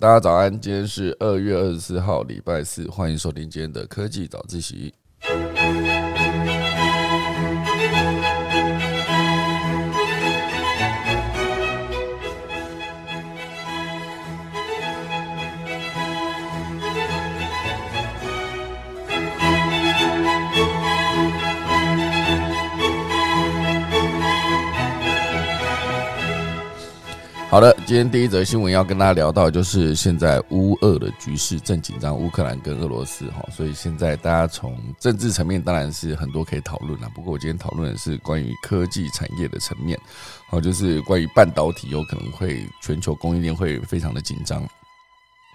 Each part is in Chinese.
大家早安，今天是二月二十四号，礼拜四，欢迎收听今天的科技早自习。好的，今天第一则新闻要跟大家聊到，就是现在乌俄的局势正紧张，乌克兰跟俄罗斯哈，所以现在大家从政治层面当然是很多可以讨论了。不过我今天讨论的是关于科技产业的层面，好，就是关于半导体有可能会全球供应链会非常的紧张。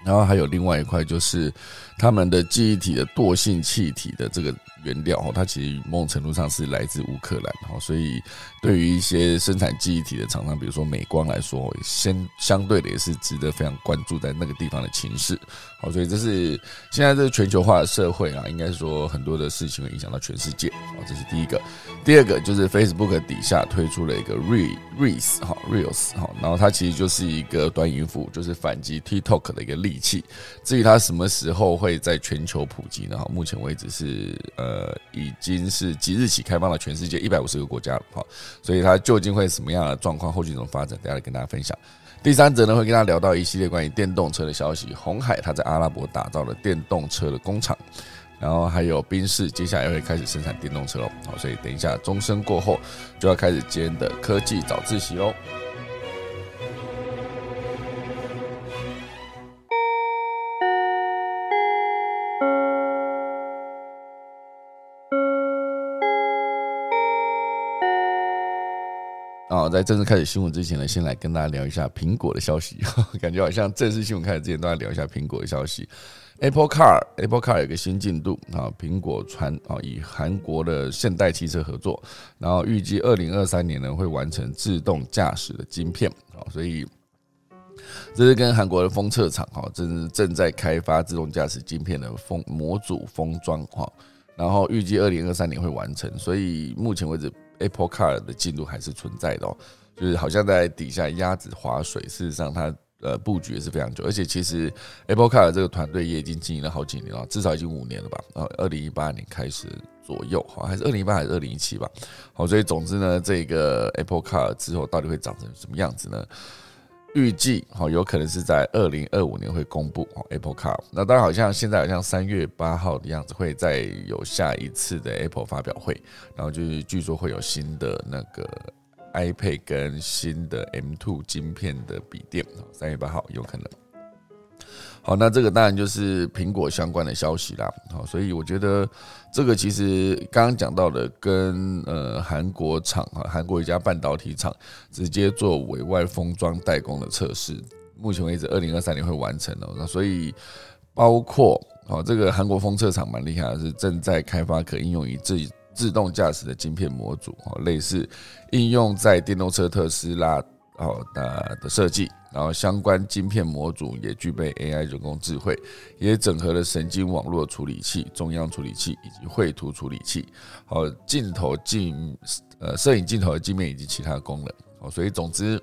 然后还有另外一块，就是他们的记忆体的惰性气体的这个原料哦，它其实某种程度上是来自乌克兰哈，所以对于一些生产记忆体的厂商，比如说美光来说，先相对的也是值得非常关注在那个地方的情势。好，所以这是现在这个全球化的社会啊，应该说很多的事情会影响到全世界。好，这是第一个。第二个就是 Facebook 底下推出了一个 Reels 哈 Reels 哈，然后它其实就是一个短影服就是反击 TikTok 的一个利器。至于它什么时候会会在全球普及呢？哈，目前为止是呃已经是即日起开放了全世界一百五十个国家了。哈，所以它究竟会什么样的状况，后续怎么发展，等下来跟大家分享。第三则呢，会跟大家聊到一系列关于电动车的消息。红海它在阿拉伯打造了电动车的工厂。然后还有宾士，接下来会开始生产电动车喽。好，所以等一下钟声过后，就要开始今天的科技早自习喽。啊，在正式开始新闻之前呢，先来跟大家聊一下苹果的消息。感觉好像正式新闻开始之前，都要聊一下苹果的消息。Apple Car，Apple Car 有个新进度啊，苹果传啊，与韩国的现代汽车合作，然后预计二零二三年呢会完成自动驾驶的晶片啊，所以这是跟韩国的封测厂哈，正正在开发自动驾驶晶片的封模组封装哈，然后预计二零二三年会完成，所以目前为止 Apple Car 的进度还是存在的哦，就是好像在底下鸭子划水，事实上它。呃，布局也是非常久，而且其实 Apple Car 这个团队也已经经营了好几年了，至少已经五年了吧？啊，二零一八年开始左右，好，还是二零一八还是二零一七吧？好，所以总之呢，这个 Apple Car 之后到底会长成什么样子呢？预计好有可能是在二零二五年会公布哦，Apple Car。那当然，好像现在好像三月八号的样子，会再有下一次的 Apple 发表会，然后就是据说会有新的那个。iPad 跟新的 M2 晶片的笔电，三月八号有可能。好，那这个当然就是苹果相关的消息啦。好，所以我觉得这个其实刚刚讲到的，跟呃韩国厂啊，韩国一家半导体厂直接做委外封装代工的测试，目前为止二零二三年会完成哦。那所以包括哦，这个韩国封测厂蛮厉害的，是正在开发可应用于自己。自动驾驶的晶片模组哦，类似应用在电动车特斯拉哦的的设计，然后相关晶片模组也具备 AI 人工智慧，也整合了神经网络处理器、中央处理器以及绘图处理器，好镜头镜呃摄影镜头的镜面以及其他功能哦，所以总之。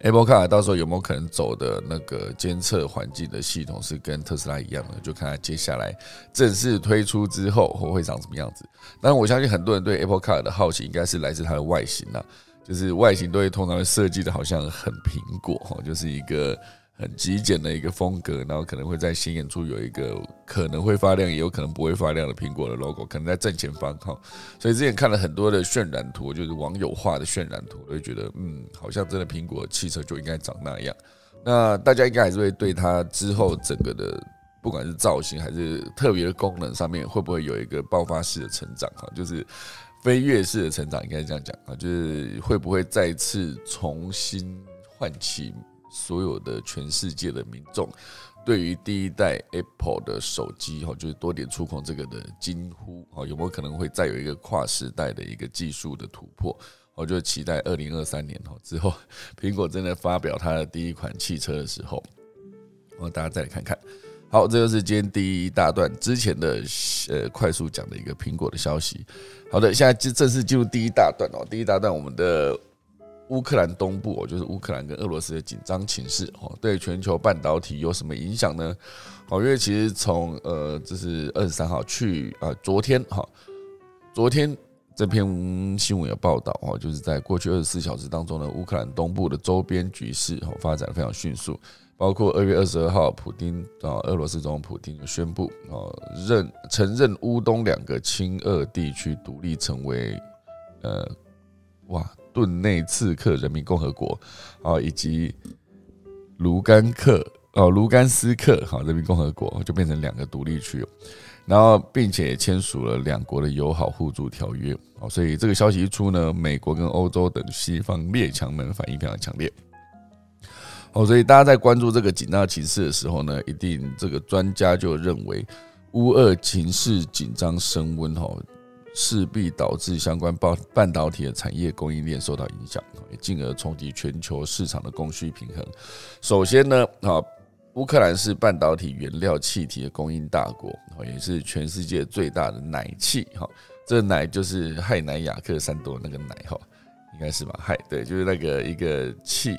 Apple Car 到时候有没有可能走的那个监测环境的系统是跟特斯拉一样的？就看它接下来正式推出之后会会长什么样子。但，我相信很多人对 Apple Car 的好奇应该是来自它的外形啊，就是外形都会通常会设计的好像很苹果哈，就是一个。很极简的一个风格，然后可能会在显眼处有一个可能会发亮，也有可能不会发亮的苹果的 logo，可能在正前方哈。所以之前看了很多的渲染图，就是网友画的渲染图，都会觉得嗯，好像真的苹果汽车就应该长那样。那大家应该还是会对它之后整个的，不管是造型还是特别的功能上面，会不会有一个爆发式的成长哈？就是飞跃式的成长，应该是这样讲啊，就是会不会再次重新唤起？所有的全世界的民众对于第一代 Apple 的手机哈，就是多点触控这个的惊呼哈，有没有可能会再有一个跨时代的一个技术的突破？我就期待二零二三年哈之后，苹果真的发表它的第一款汽车的时候，我大家再来看看。好，这就是今天第一大段之前的呃快速讲的一个苹果的消息。好的，现在就正式进入第一大段哦。第一大段我们的。乌克兰东部哦，就是乌克兰跟俄罗斯的紧张情势哦，对全球半导体有什么影响呢？哦，因为其实从呃，这是二十三号去啊，昨天哈，昨天这篇新闻有报道哦，就是在过去二十四小时当中呢，乌克兰东部的周边局势哦发展非常迅速，包括二月二十二号，普丁啊，俄罗斯总统普丁就宣布啊，认承认乌东两个亲俄地区独立成为呃，哇。顿内刺克人民共和国啊，以及卢甘克哦，卢甘斯克好人民共和国就变成两个独立区，然后并且签署了两国的友好互助条约啊，所以这个消息一出呢，美国跟欧洲等西方列强们反应非常强烈哦，所以大家在关注这个紧张情势的时候呢，一定这个专家就认为乌俄情势紧张升温哈。势必导致相关半半导体的产业供应链受到影响，进而冲击全球市场的供需平衡。首先呢，啊，乌克兰是半导体原料气体的供应大国，也是全世界最大的奶气。哈，这奶就是氦氖氩氪三多那个奶，哈，应该是吧？氦对，就是那个一个气，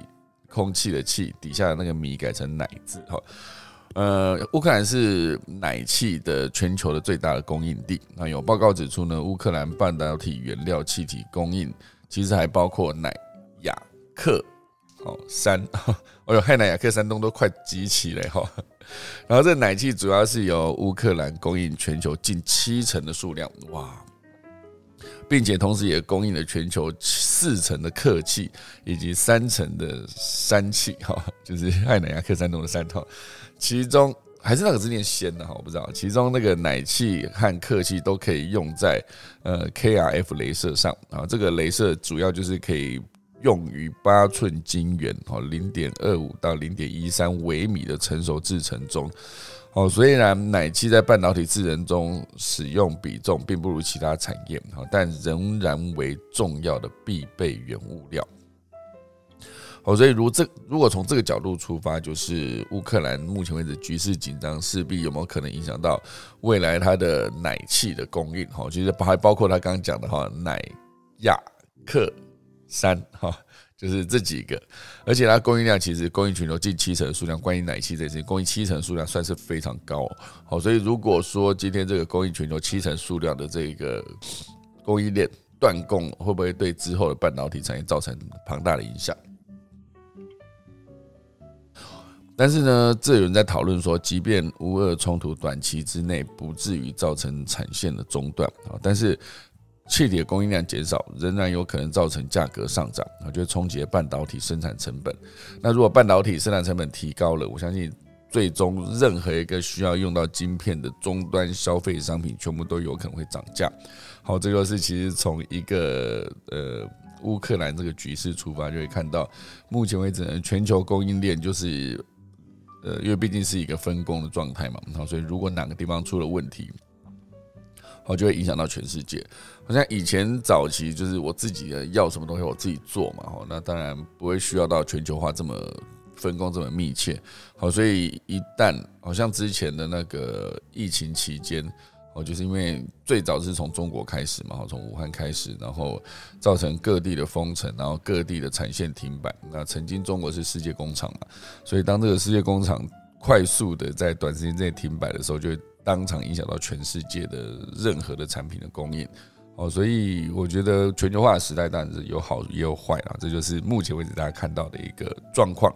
空气的气底下的那个米改成奶字，哈。呃，乌克兰是奶气的全球的最大的供应地。那有报告指出呢，乌克兰半导体原料气体供应其实还包括奶、雅克、哦三，哦哟，氦氖雅克山东都快集齐了哈。然后这奶气主要是由乌克兰供应全球近七成的数量，哇，并且同时也供应了全球四层的客气以及三层的山气，哈，就是氦氖雅克山东的三套。其中还是那个字念氙的哈，我不知道。其中那个奶气和客气都可以用在呃 KRF 镭射上啊，这个镭射主要就是可以用于八寸晶圆哦，零点二五到零点一三微米的成熟制程中哦。虽然奶气在半导体制程中使用比重并不如其他产业哈，但仍然为重要的必备原物料。哦，所以如这如果从这个角度出发，就是乌克兰目前为止局势紧张，势必有没有可能影响到未来它的奶气的供应？哈，其实还包括他刚刚讲的哈，奶、亚克、山哈，就是这几个，而且它供应量其实供应全球近七成的数量，关于奶气这些供应七成数量算是非常高。好，所以如果说今天这个供应全球七成数量的这个供应链断供，会不会对之后的半导体产业造成庞大的影响？但是呢，这有人在讨论说，即便乌俄冲突短期之内不至于造成产线的中断啊，但是气体的供应量减少，仍然有可能造成价格上涨啊，就冲击半导体生产成本。那如果半导体生产成本提高了，我相信最终任何一个需要用到晶片的终端消费商品，全部都有可能会涨价。好，这个是其实从一个呃乌克兰这个局势出发，就会看到目前为止呢，全球供应链就是。呃，因为毕竟是一个分工的状态嘛，然后所以如果哪个地方出了问题，好就会影响到全世界。好像以前早期就是我自己的要什么东西我自己做嘛，哈，那当然不会需要到全球化这么分工这么密切。好，所以一旦好像之前的那个疫情期间。哦，就是因为最早是从中国开始嘛，从武汉开始，然后造成各地的封城，然后各地的产线停摆。那曾经中国是世界工厂嘛，所以当这个世界工厂快速的在短时间内停摆的时候，就会当场影响到全世界的任何的产品的供应。哦，所以我觉得全球化的时代当然是有好也有坏啦，这就是目前为止大家看到的一个状况。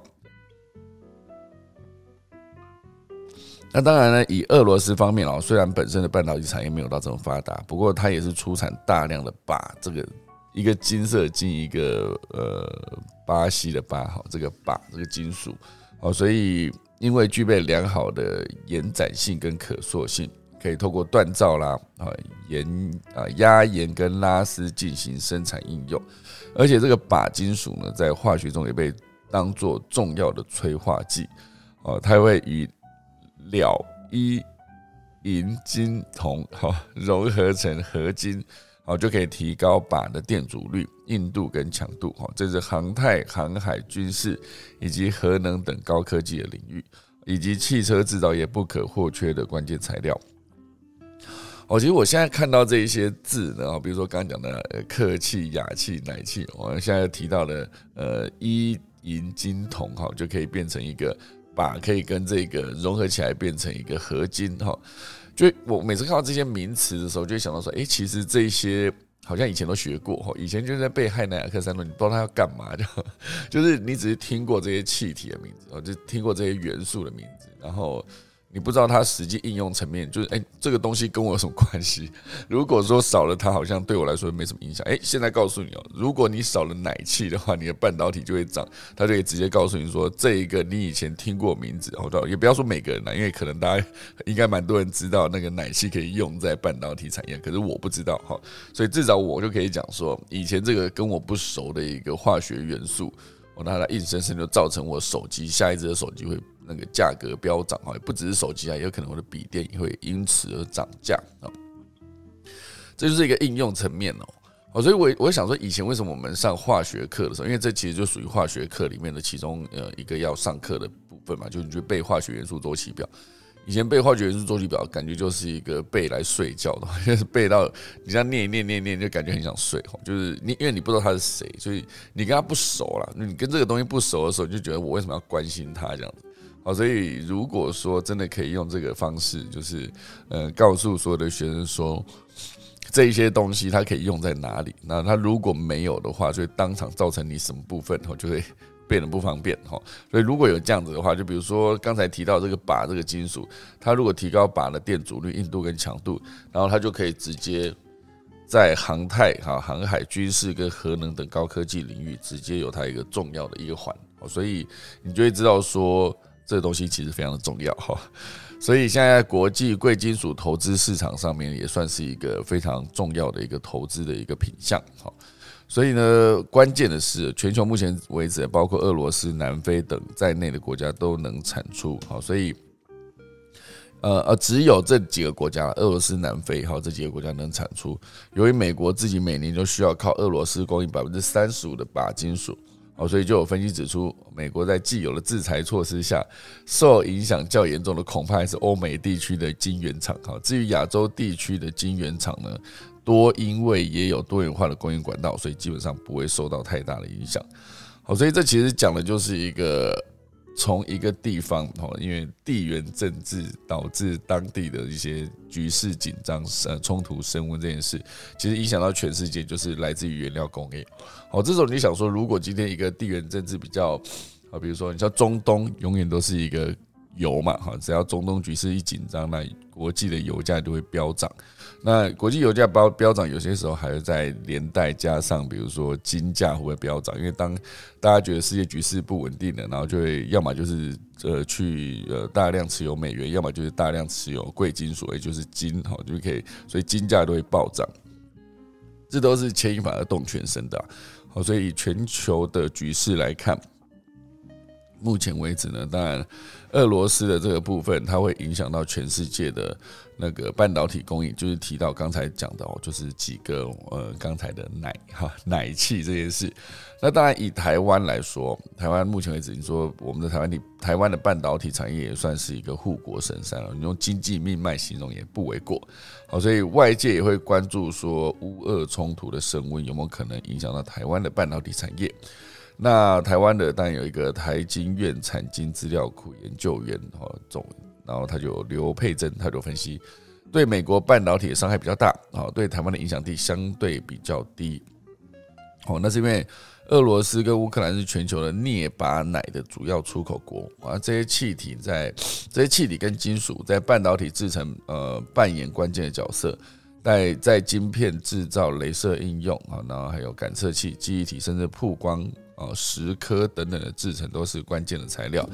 那当然呢，以俄罗斯方面哦，虽然本身的半导体产业没有到这么发达，不过它也是出产大量的钯，这个一个金色金，一个呃巴西的巴，好，这个钯这个金属，哦，所以因为具备良好的延展性跟可塑性，可以透过锻造啦啊研啊压延跟拉丝进行生产应用，而且这个钯金属呢，在化学中也被当做重要的催化剂，哦，它会与了一银金铜，好融合成合金，好就可以提高靶的电阻率、硬度跟强度，哈，这是航太、航海、军事以及核能等高科技的领域，以及汽车制造业不可或缺的关键材料。哦，其实我现在看到这一些字呢，比如说刚刚讲的客气、雅气、奶气，我现在提到的呃一银金铜哈，就可以变成一个把可以跟这个融合起来变成一个合金哈。就我每次看到这些名词的时候，就会想到说，哎，其实这些好像以前都学过哈，以前就是在背汉奈亚克三论，你不知道它要干嘛，就 就是你只是听过这些气体的名字，哦，就听过这些元素的名字，然后。你不知道它实际应用层面，就是哎，这个东西跟我有什么关系？如果说少了它，好像对我来说没什么影响。哎，现在告诉你哦，如果你少了奶气的话，你的半导体就会涨。它就可以直接告诉你说，这一个你以前听过名字，哦，也不要说每个人啦，因为可能大家应该蛮多人知道那个奶气可以用在半导体产业，可是我不知道哈，所以至少我就可以讲说，以前这个跟我不熟的一个化学元素，我拿它硬生生就造成我手机下一支的手机会。那个价格飙涨哈，也不只是手机啊，也有可能我的笔电也会因此而涨价啊。这就是一个应用层面哦。哦，所以我我想说，以前为什么我们上化学课的时候，因为这其实就属于化学课里面的其中呃一个要上课的部分嘛，就你去背化学元素周期表。以前背化学元素周期表，感觉就是一个背来睡觉的，就 是背到你这样念一念念念，就感觉很想睡哈。就是你因为你不知道他是谁，所以你跟他不熟了，你跟这个东西不熟的时候，你就觉得我为什么要关心他这样子。哦，所以如果说真的可以用这个方式，就是呃，告诉所有的学生说，这一些东西它可以用在哪里。那它如果没有的话，就会当场造成你什么部分，哦，就会变得不方便，哈。所以如果有这样子的话，就比如说刚才提到这个靶这个金属，它如果提高靶的电阻率、硬度跟强度，然后它就可以直接在航太、哈航海、军事跟核能等高科技领域，直接有它一个重要的一个环。哦所以你就会知道说。这个东西其实非常的重要哈，所以现在国际贵金属投资市场上面也算是一个非常重要的一个投资的一个品项哈。所以呢，关键的是，全球目前为止，包括俄罗斯、南非等在内的国家都能产出好，所以呃呃，只有这几个国家，俄罗斯、南非哈这几个国家能产出。由于美国自己每年就需要靠俄罗斯供应百分之三十五的钯金属。哦，所以就有分析指出，美国在既有的制裁措施下，受影响较严重的恐怕还是欧美地区的晶圆厂。哈，至于亚洲地区的晶圆厂呢，多因为也有多元化的供应管道，所以基本上不会受到太大的影响。好，所以这其实讲的就是一个。从一个地方哦，因为地缘政治导致当地的一些局势紧张、呃冲突升温这件事，其实影响到全世界，就是来自于原料供应。好，这时候你想说，如果今天一个地缘政治比较啊，比如说你像中东，永远都是一个油嘛，哈，只要中东局势一紧张，那国际的油价就会飙涨。那国际油价飙飙涨，有些时候还是在连带加上，比如说金价会不会飙涨？因为当大家觉得世界局势不稳定了，然后就会要么就是呃去呃大量持有美元，要么就是大量持有贵金属，也就是金，哈，就可以，所以金价都会暴涨。这都是牵一发而动全身的。好，所以全球的局势来看，目前为止呢，当然俄罗斯的这个部分，它会影响到全世界的。那个半导体供应，就是提到刚才讲的哦，就是几个呃刚才的奶哈奶气这件事。那当然以台湾来说，台湾目前为止，你说我们的台湾体台湾的半导体产业也算是一个护国神山了，你用经济命脉形容也不为过。好，所以外界也会关注说乌俄冲突的升温有没有可能影响到台湾的半导体产业。那台湾的当然有一个台经院产经资料库研究员哦总。然后他就刘佩珍，他就分析，对美国半导体的伤害比较大啊，对台湾的影响力相对比较低。哦，那是因为俄罗斯跟乌克兰是全球的镍钯奶的主要出口国啊，这些气体在这些气体跟金属在半导体制成呃扮演关键的角色，在在晶片制造、镭射应用啊，然后还有感测器、记忆体，甚至曝光啊、蚀刻等等的制成都是关键的材料。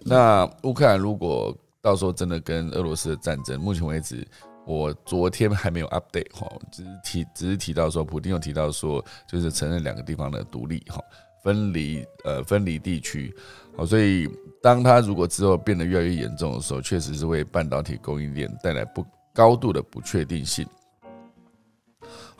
那乌克兰如果到时候真的跟俄罗斯的战争，目前为止，我昨天还没有 update 哈，只是提只是提到说，普京有提到说，就是承认两个地方的独立哈，分离呃分离地区，好，所以当他如果之后变得越来越严重的时候，确实是为半导体供应链带来不高度的不确定性。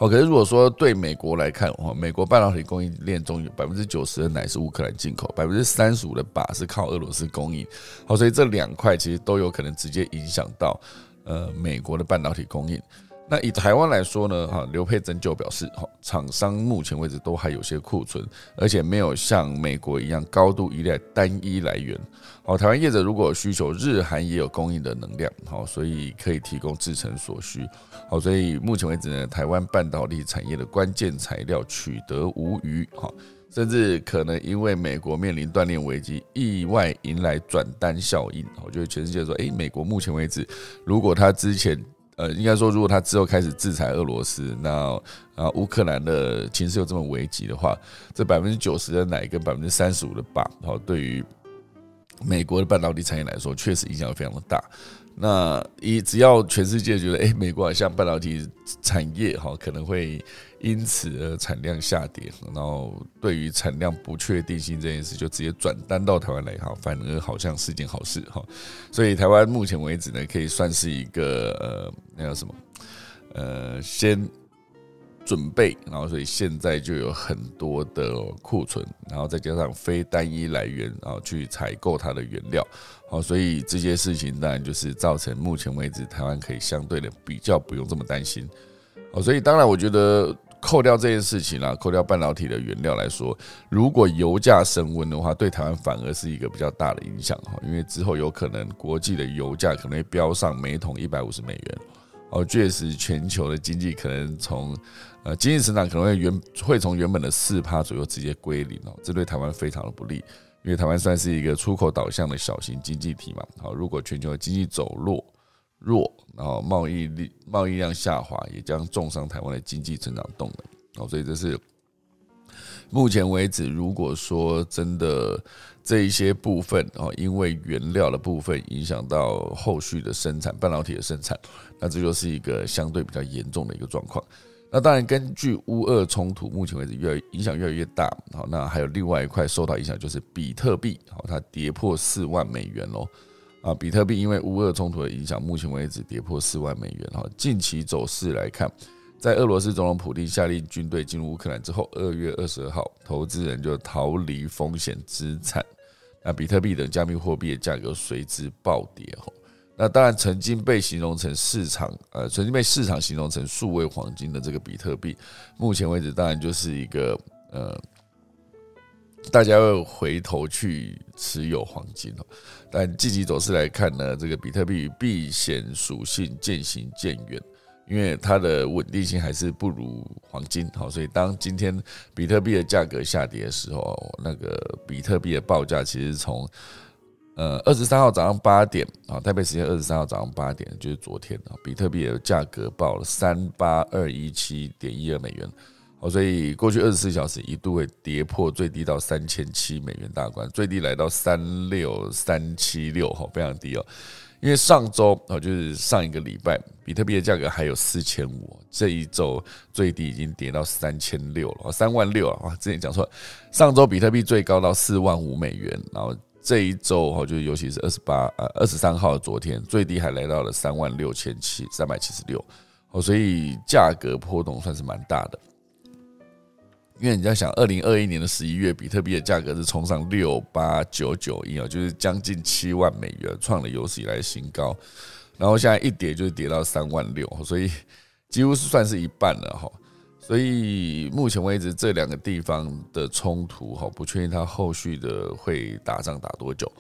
哦，可是如果说对美国来看，哈，美国半导体供应链中有百分之九十的奶是乌克兰进口，百分之三十五的靶是靠俄罗斯供应。好，所以这两块其实都有可能直接影响到呃美国的半导体供应。那以台湾来说呢，哈，刘佩珍就表示，哈，厂商目前为止都还有些库存，而且没有像美国一样高度依赖单一来源。好，台湾业者如果有需求，日韩也有供应的能量，好，所以可以提供制成所需。好，所以目前为止呢，台湾半导体产业的关键材料取得无虞，哈，甚至可能因为美国面临断链危机，意外迎来转单效应。我觉得全世界说，诶，美国目前为止，如果他之前呃，应该说，如果他之后开始制裁俄罗斯，那啊，乌克兰的情势又这么危急的话，这百分之九十的奶跟百分之三十五的爸，好，对于美国的半导体产业来说，确实影响非常的大。那一只要全世界觉得，哎，美国好像半导体产业哈可能会因此而产量下跌，然后对于产量不确定性这件事，就直接转单到台湾来哈，反而好像是件好事哈。所以台湾目前为止呢，可以算是一个呃，那叫什么？呃，先。准备，然后所以现在就有很多的库存，然后再加上非单一来源，然后去采购它的原料，好，所以这些事情当然就是造成目前为止台湾可以相对的比较不用这么担心，哦，所以当然我觉得扣掉这件事情啦，扣掉半导体的原料来说，如果油价升温的话，对台湾反而是一个比较大的影响哈，因为之后有可能国际的油价可能会飙上每桶一百五十美元，哦，确实全球的经济可能从呃，经济成长可能会原会从原本的四趴左右直接归零哦，这对台湾非常的不利，因为台湾算是一个出口导向的小型经济体嘛。好，如果全球的经济走弱弱，然后贸易力贸易量下滑，也将重伤台湾的经济成长动能。哦，所以这是目前为止，如果说真的这一些部分哦，因为原料的部分影响到后续的生产，半导体的生产，那这就是一个相对比较严重的一个状况。那当然，根据乌俄冲突，目前为止越影响越来越大。好，那还有另外一块受到影响，就是比特币，好，它跌破四万美元喽。啊，比特币因为乌俄冲突的影响，目前为止跌破四万美元。哈，近期走势来看，在俄罗斯总统普京下令军队进入乌克兰之后，二月二十二号，投资人就逃离风险资产，那比特币等加密货币的价格随之暴跌。哈。那当然，曾经被形容成市场，呃，曾经被市场形容成数位黄金的这个比特币，目前为止当然就是一个呃，大家会回头去持有黄金哦。但积极走势来看呢，这个比特币避险属性渐行渐远，因为它的稳定性还是不如黄金。好，所以当今天比特币的价格下跌的时候，那个比特币的报价其实从呃，二十三号早上八点啊，台北时间二十三号早上八点，就是昨天啊，比特币的价格报了三八二一七点一二美元，哦，所以过去二十四小时一度会跌破最低到三千七美元大关，最低来到三六三七六，哈，非常低哦。因为上周啊，就是上一个礼拜，比特币的价格还有四千五，这一周最低已经跌到三千六了，三万六啊，之前讲错，上周比特币最高到四万五美元，然后。这一周哈，就是尤其是二十八呃二十三号昨天最低还来到了三万六千七三百七十六哦，所以价格波动算是蛮大的。因为你在想，二零二一年的十一月，比特币的价格是冲上六八九九一啊，就是将近七万美元，创了有史以来新高。然后现在一跌就是跌到三万六，所以几乎是算是一半了哈。所以目前为止，这两个地方的冲突哈，不确定它后续的会打仗打多久，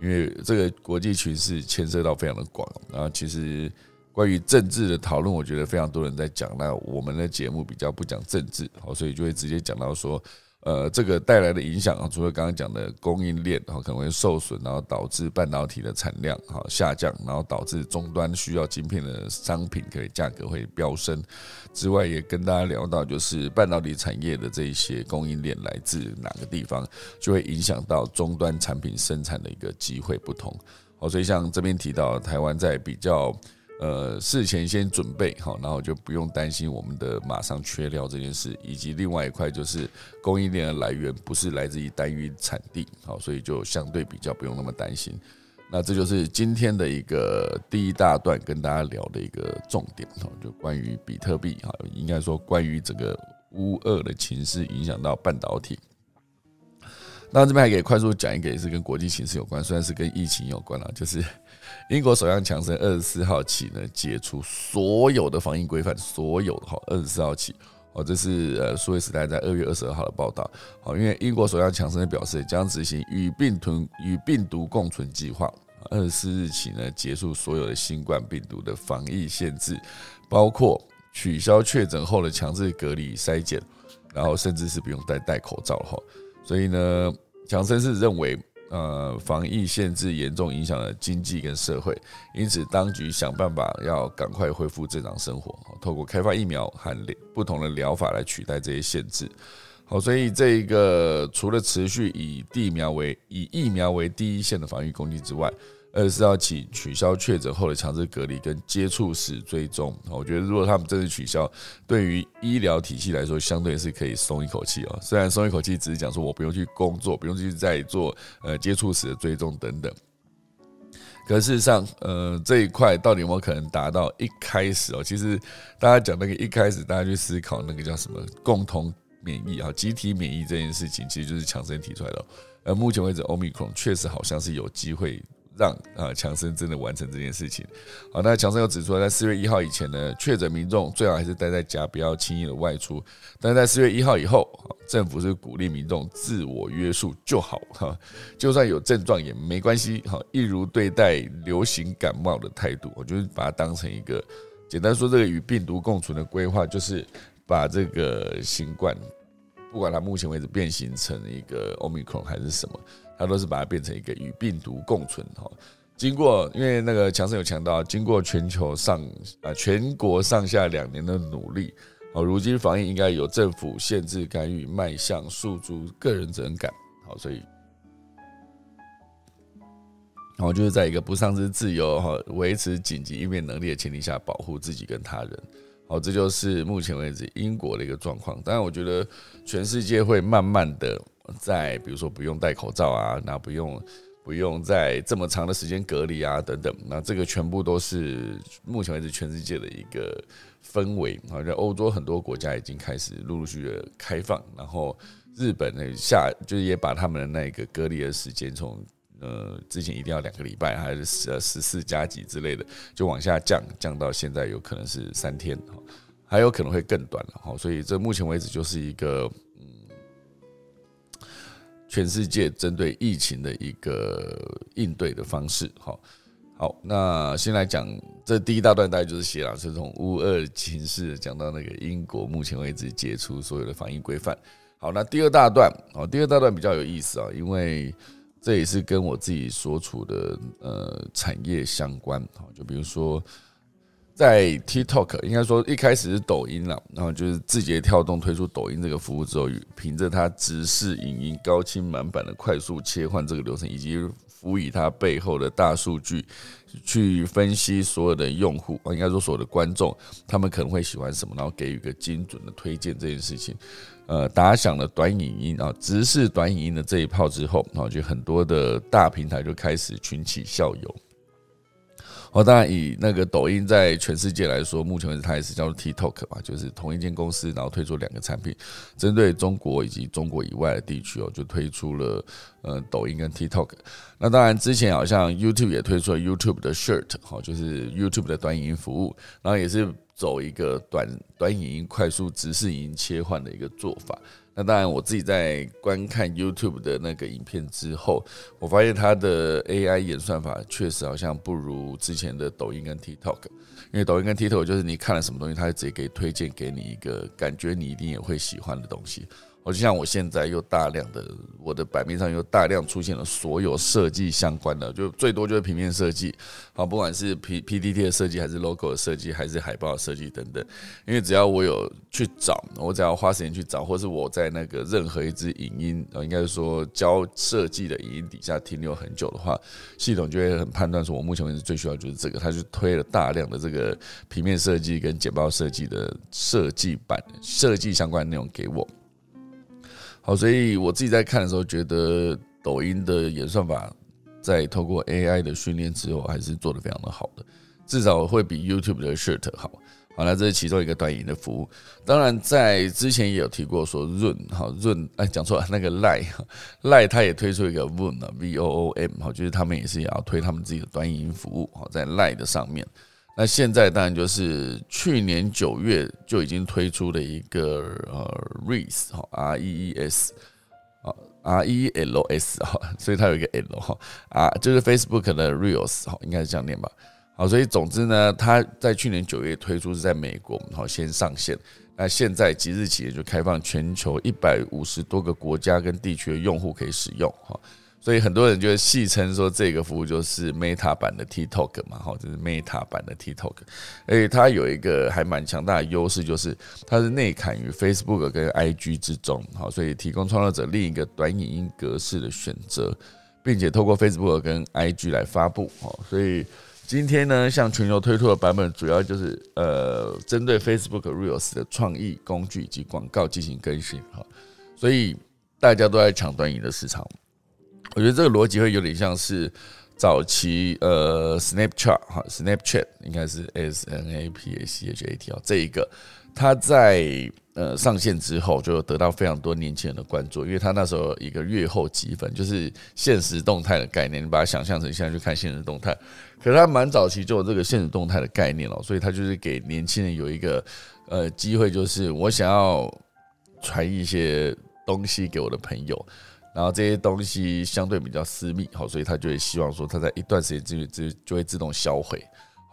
因为这个国际局势牵涉到非常的广。然后其实关于政治的讨论，我觉得非常多人在讲。那我们的节目比较不讲政治，好，所以就会直接讲到说。呃，这个带来的影响啊，除了刚刚讲的供应链哈可能会受损，然后导致半导体的产量哈下降，然后导致终端需要晶片的商品可以价格会飙升之外，也跟大家聊到，就是半导体产业的这一些供应链来自哪个地方，就会影响到终端产品生产的一个机会不同。好，所以像这边提到台湾在比较。呃，事前先准备好，然后就不用担心我们的马上缺料这件事，以及另外一块就是供应链的来源不是来自于单一产地，好，所以就相对比较不用那么担心。那这就是今天的一个第一大段跟大家聊的一个重点，哈，就关于比特币，哈，应该说关于整个乌二的情势影响到半导体。那这边还可以快速讲一个，也是跟国际形势有关，虽然是跟疫情有关了，就是英国首相强生二十四号起呢解除所有的防疫规范，所有的哈，二十四号起。哦，这是呃，苏维时代在二月二十二号的报道。好，因为英国首相强生表示将执行与病毒与病毒共存计划，二十四日起呢结束所有的新冠病毒的防疫限制，包括取消确诊后的强制隔离筛检，然后甚至是不用戴戴口罩哈。所以呢，强生是认为。呃，防疫限制严重影响了经济跟社会，因此当局想办法要赶快恢复正常生活，透过开发疫苗和不同的疗法来取代这些限制。好，所以这个除了持续以地苗为以疫苗为第一线的防御攻击之外，二十四号起取消确诊后的强制隔离跟接触史追踪，我觉得如果他们真的取消，对于医疗体系来说，相对是可以松一口气哦。虽然松一口气只是讲说我不用去工作，不用去再做呃接触史的追踪等等，可事实上，呃这一块到底有没有可能达到一开始哦？其实大家讲那个一开始，大家去思考那个叫什么共同免疫啊，集体免疫这件事情，其实就是强生提出来的。而目前为止，欧米克确实好像是有机会。让啊强生真的完成这件事情。好，那强生又指出，在四月一号以前呢，确诊民众最好还是待在家，不要轻易的外出。但是在四月一号以后，政府是鼓励民众自我约束就好哈，就算有症状也没关系哈，一如对待流行感冒的态度，我就是把它当成一个简单说，这个与病毒共存的规划，就是把这个新冠，不管它目前为止变形成一个奥密克戎还是什么。他都是把它变成一个与病毒共存哈。经过，因为那个强生有强调，经过全球上啊全国上下两年的努力，好，如今防疫应该由政府限制干预，迈向诉诸个人责任感。好，所以，然后就是在一个不丧失自由哈，维持紧急应变能力的前提下，保护自己跟他人。好，这就是目前为止英国的一个状况。当然，我觉得全世界会慢慢的。在比如说不用戴口罩啊，那不用不用在这么长的时间隔离啊等等，那这个全部都是目前为止全世界的一个氛围啊。在欧洲很多国家已经开始陆陆续续的开放，然后日本呢下就是也把他们的那个隔离的时间从呃之前一定要两个礼拜还是十十四加几之类的，就往下降降到现在有可能是三天还有可能会更短了哈。所以这目前为止就是一个。全世界针对疫情的一个应对的方式，好，好，那先来讲这第一大段，大概就是写了是从乌二情势讲到那个英国目前为止解除所有的防疫规范。好，那第二大段，好，第二大段比较有意思啊，因为这也是跟我自己所处的呃产业相关，好，就比如说。在 TikTok 应该说一开始是抖音了，然后就是字节跳动推出抖音这个服务之后，凭着它直视影音高清满版的快速切换这个流程，以及辅以它背后的大数据去分析所有的用户，啊应该说所有的观众，他们可能会喜欢什么，然后给予一个精准的推荐这件事情，呃，打响了短影音啊，直视短影音的这一炮之后，然后就很多的大平台就开始群起效尤。哦，当然，以那个抖音在全世界来说，目前为止它也是叫做 TikTok 嘛，就是同一间公司，然后推出两个产品，针对中国以及中国以外的地区哦，就推出了呃抖音跟 TikTok。那当然，之前好像 YouTube 也推出了 YouTube 的 Shirt，好，就是 YouTube 的短影音服务，然后也是走一个短短影音快速直视影音切换的一个做法。那当然，我自己在观看 YouTube 的那个影片之后，我发现它的 AI 演算法确实好像不如之前的抖音跟 TikTok，因为抖音跟 TikTok 就是你看了什么东西，它就直接给推荐给你一个感觉你一定也会喜欢的东西。就像我现在又大量的我的版面上又大量出现了所有设计相关的，就最多就是平面设计，好，不管是 P P D T 的设计，还是 logo 的设计，还是海报的设计等等。因为只要我有去找，我只要花时间去找，或是我在那个任何一支影音，呃，应该是说教设计的影音底下停留很久的话，系统就会很判断说，我目前为止最需要就是这个，它就推了大量的这个平面设计跟简报设计的设计版设计相关内容给我。好，所以我自己在看的时候，觉得抖音的演算法在透过 AI 的训练之后，还是做的非常的好的，至少会比 YouTube 的 Shirt 好。好，那这是其中一个短影的服务。当然，在之前也有提过说润，哈润，哎，讲错了，那个赖赖，他也推出一个 Voom 啊，V O O M，好，就是他们也是要推他们自己的短影服务，好，在赖的上面。那现在当然就是去年九月就已经推出的一个呃 Rees 哈，R E E S 啊，R E L S 哈，所以它有一个 L 哈，啊，就是 Facebook 的 Reels 哈，应该是这样念吧。好，所以总之呢，它在去年九月推出是在美国，好先上线。那现在即日起就开放全球一百五十多个国家跟地区的用户可以使用，哈。所以很多人就戏称说这个服务就是 Meta 版的 TikTok 嘛，哈，就是 Meta 版的 TikTok。而且它有一个还蛮强大的优势，就是它是内嵌于 Facebook 跟 IG 之中，好，所以提供创作者另一个短影音格式的选择，并且透过 Facebook 跟 IG 来发布，哈，所以。今天呢，向全球推出的版本主要就是呃，针对 Facebook Reels 的创意工具以及广告进行更新哈，所以大家都在抢短影的市场。我觉得这个逻辑会有点像是早期呃 Snapchat 哈，Snapchat 应该是 S N A P A C H A T 啊，这一个它在。呃，上线之后就得到非常多年轻人的关注，因为他那时候一个月后积分就是现实动态的概念，你把它想象成现在去看现实动态，可是他蛮早期就有这个现实动态的概念了，所以他就是给年轻人有一个呃机会，就是我想要传一些东西给我的朋友，然后这些东西相对比较私密，好，所以他就会希望说他在一段时间之内就就会自动销毁。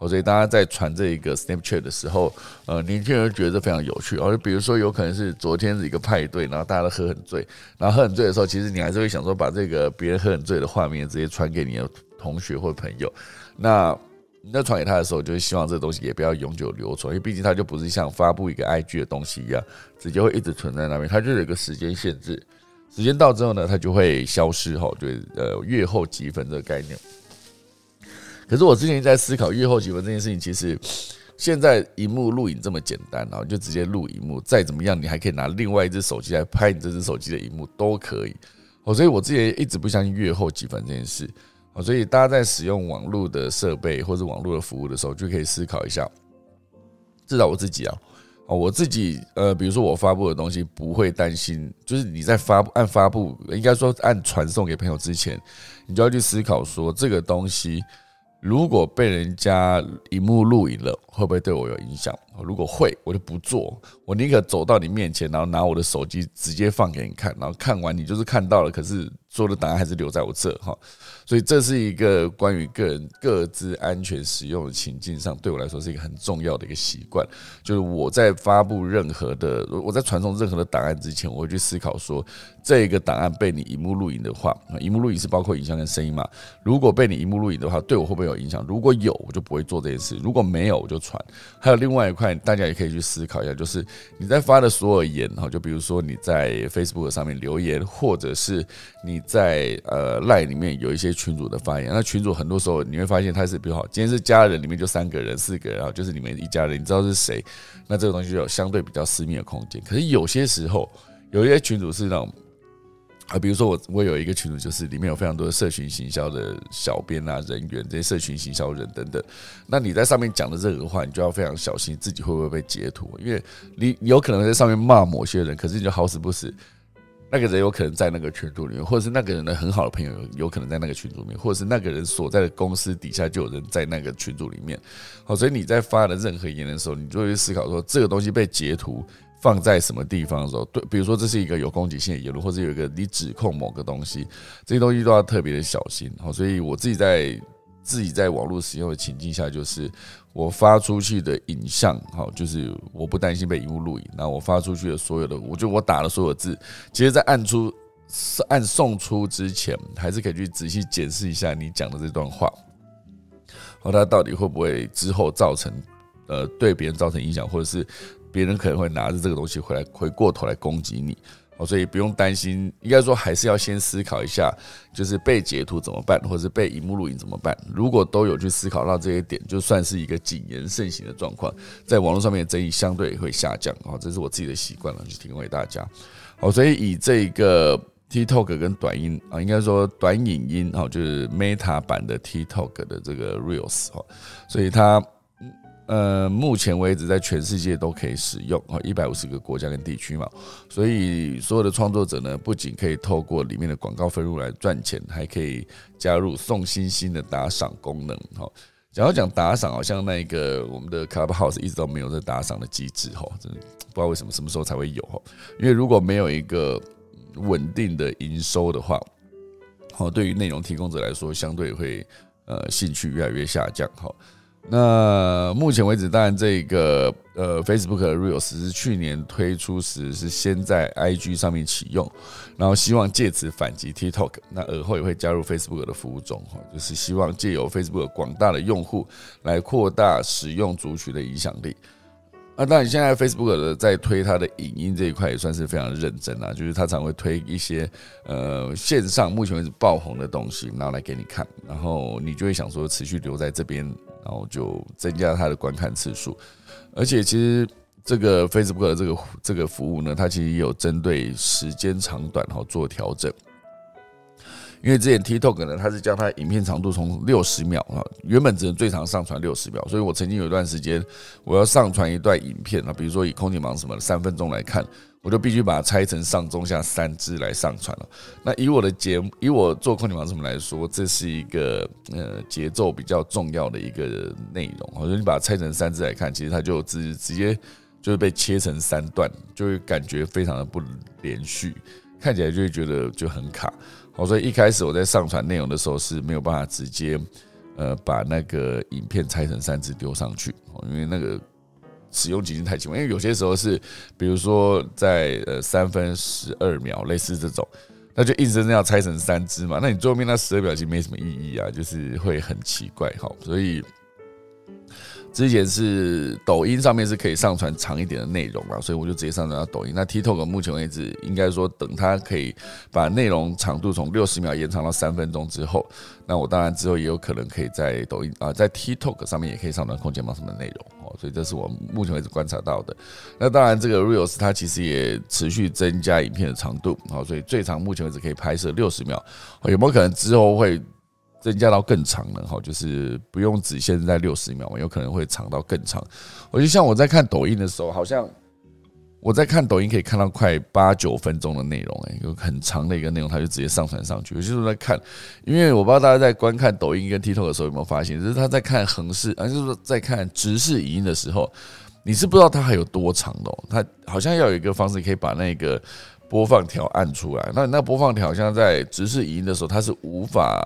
所以大家在传这一个 Snapchat 的时候，呃，年轻人觉得非常有趣。而比如说，有可能是昨天是一个派对，然后大家都喝很醉，然后喝很醉的时候，其实你还是会想说，把这个别人喝很醉的画面直接传给你的同学或朋友。那你在传给他的时候，就是希望这个东西也不要永久留存，因为毕竟它就不是像发布一个 IG 的东西一样，直接会一直存在那边。它就有一个时间限制，时间到之后呢，它就会消失。哈，就呃，月后积分这个概念。可是我之前在思考月后积分这件事情，其实现在荧幕录影这么简单啊，就直接录荧幕，再怎么样你还可以拿另外一只手机来拍你这只手机的荧幕都可以。哦，所以我之前一直不相信月后积分这件事。哦，所以大家在使用网络的设备或者网络的服务的时候，就可以思考一下。至少我自己啊，哦，我自己呃，比如说我发布的东西不会担心，就是你在发布按发布，应该说按传送给朋友之前，你就要去思考说这个东西。如果被人家荧幕录影了，会不会对我有影响？如果会，我就不做。我宁可走到你面前，然后拿我的手机直接放给你看，然后看完你就是看到了，可是所有的答案还是留在我这哈。所以这是一个关于个人各自安全使用的情境上，对我来说是一个很重要的一个习惯。就是我在发布任何的，我在传送任何的档案之前，我会去思考说，这个档案被你荧幕录影的话，荧幕录影是包括影像跟声音嘛？如果被你荧幕录影的话，对我会不会有影响？如果有，我就不会做这件事；如果没有，我就传。还有另外一块，大家也可以去思考一下，就是你在发的所有言哈，就比如说你在 Facebook 上面留言，或者是你在呃 Line 里面有一些。群主的发言，那群主很多时候你会发现他是，比如好，今天是家人里面就三个人、四个人，然后就是你们一家人，你知道是谁，那这个东西就有相对比较私密的空间。可是有些时候，有一些群主是那种啊，比如说我我有一个群主，就是里面有非常多的社群行销的小编啊、人员，这些社群行销人等等。那你在上面讲的任何话，你就要非常小心自己会不会被截图，因为你有可能在上面骂某些人，可是你就好死不死。那个人有可能在那个群组里面，或者是那个人的很好的朋友有可能在那个群组里面，或者是那个人所在的公司底下就有人在那个群组里面。好，所以你在发的任何言论的时候，你就会思考说，这个东西被截图放在什么地方的时候，对，比如说这是一个有攻击性的言论，或者有一个你指控某个东西，这些东西都要特别的小心。好，所以我自己在。自己在网络使用的情境下，就是我发出去的影像，好，就是我不担心被荧幕录影。那我发出去的所有的，我就我打的所有字，其实，在按出按送出之前，还是可以去仔细检视一下你讲的这段话，好，它到底会不会之后造成呃对别人造成影响，或者是别人可能会拿着这个东西回来回过头来攻击你。哦，所以不用担心，应该说还是要先思考一下，就是被截图怎么办，或者是被荧幕录影怎么办。如果都有去思考到这些点，就算是一个谨言慎行的状况，在网络上面争议相对会下降。哦，这是我自己的习惯了，就提供给大家。好，所以以这个 TikTok 跟短音啊，应该说短影音哈，就是 Meta 版的 TikTok 的这个 Reels 哈，所以它呃，目前为止在全世界都可以使用啊，一百五十个国家跟地区嘛，所以所有的创作者呢，不仅可以透过里面的广告分入来赚钱，还可以加入送星星的打赏功能。哈，讲要讲打赏，好像那个我们的 Clubhouse 一直都没有这打赏的机制，哈，真的不知道为什么什么时候才会有哈，因为如果没有一个稳定的营收的话，好，对于内容提供者来说，相对会呃兴趣越来越下降，哈。那目前为止，当然这个呃，Facebook 的 Reels 是去年推出时是先在 IG 上面启用，然后希望借此反击 TikTok，那而后也会加入 Facebook 的服务中，哈，就是希望借由 Facebook 广大的用户来扩大使用族群的影响力。那当然，现在 Facebook 的在推它的影音这一块也算是非常认真啊，就是它常会推一些呃线上目前为止爆红的东西，然后来给你看，然后你就会想说持续留在这边。然后就增加它的观看次数，而且其实这个 Facebook 的这个这个服务呢，它其实也有针对时间长短哈做调整。因为之前 TikTok 呢，它是将它影片长度从六十秒啊，原本只能最长上传六十秒，所以我曾经有一段时间，我要上传一段影片啊，比如说以空姐忙什么三分钟来看。我就必须把它拆成上中下三支来上传了。那以我的节目，以我做空姐忙什么来说，这是一个呃节奏比较重要的一个内容。我觉得你把它拆成三支来看，其实它就直直接就是被切成三段，就会感觉非常的不连续，看起来就会觉得就很卡。哦，所以一开始我在上传内容的时候是没有办法直接呃把那个影片拆成三支丢上去，因为那个。使用极限太奇怪，因为有些时候是，比如说在呃三分十二秒，类似这种，那就硬生生要拆成三支嘛，那你最后面那十二秒其实没什么意义啊，就是会很奇怪哈，所以。之前是抖音上面是可以上传长一点的内容嘛，所以我就直接上传到抖音。那 TikTok 目前为止，应该说等它可以把内容长度从六十秒延长到三分钟之后，那我当然之后也有可能可以在抖音啊，在 TikTok 上面也可以上传空间猫什么内容哦。所以这是我目前为止观察到的。那当然，这个 Reels 它其实也持续增加影片的长度好，所以最长目前为止可以拍摄六十秒，有没有可能之后会？增加到更长了哈，就是不用只限在六十秒，有可能会长到更长。我就像我在看抖音的时候，好像我在看抖音可以看到快八九分钟的内容，哎，有很长的一个内容，它就直接上传上去。有些时候在看，因为我不知道大家在观看抖音跟 TikTok 的时候有没有发现，就是他在看横视，而就是说在看直视语音的时候，你是不知道它还有多长的。它好像要有一个方式可以把那个播放条按出来。那那播放条好像在直视语音的时候，它是无法。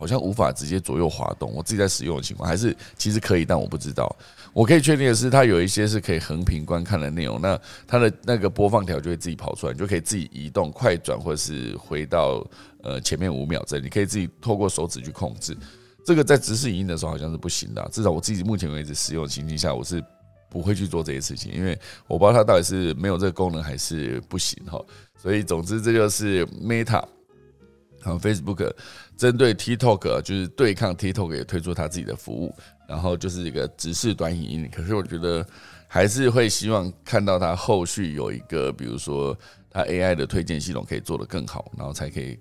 好像无法直接左右滑动，我自己在使用的情况还是其实可以，但我不知道。我可以确定的是，它有一些是可以横屏观看的内容，那它的那个播放条就会自己跑出来，你就可以自己移动、快转或者是回到呃前面五秒阵，你可以自己透过手指去控制。这个在直视影音的时候好像是不行的，至少我自己目前为止使用的情境下，我是不会去做这些事情，因为我不知道它到底是没有这个功能还是不行哈。所以总之，这就是 Meta。好，Facebook 针对 TikTok 就是对抗 TikTok 也推出他自己的服务，然后就是一个直视短影音。可是我觉得还是会希望看到它后续有一个，比如说它 AI 的推荐系统可以做得更好，然后才可以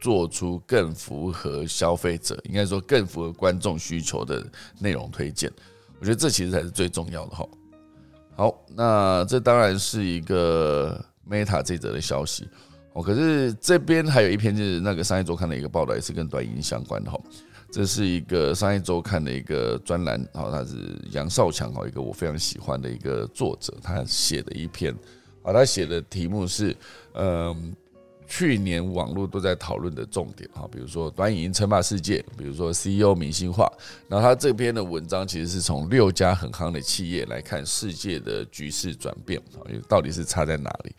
做出更符合消费者，应该说更符合观众需求的内容推荐。我觉得这其实才是最重要的哈。好，那这当然是一个 Meta 这则的消息。哦，可是这边还有一篇就是那个商业周刊的一个报道，也是跟短音相关的哈。这是一个商业周刊的一个专栏，哦，他是杨少强，哦，一个我非常喜欢的一个作者，他写的一篇，啊，他写的题目是，嗯，去年网络都在讨论的重点，哈，比如说短影音称霸世界，比如说 CEO 明星化，然后他这篇的文章其实是从六家很夯的企业来看世界的局势转变，啊，到底是差在哪里？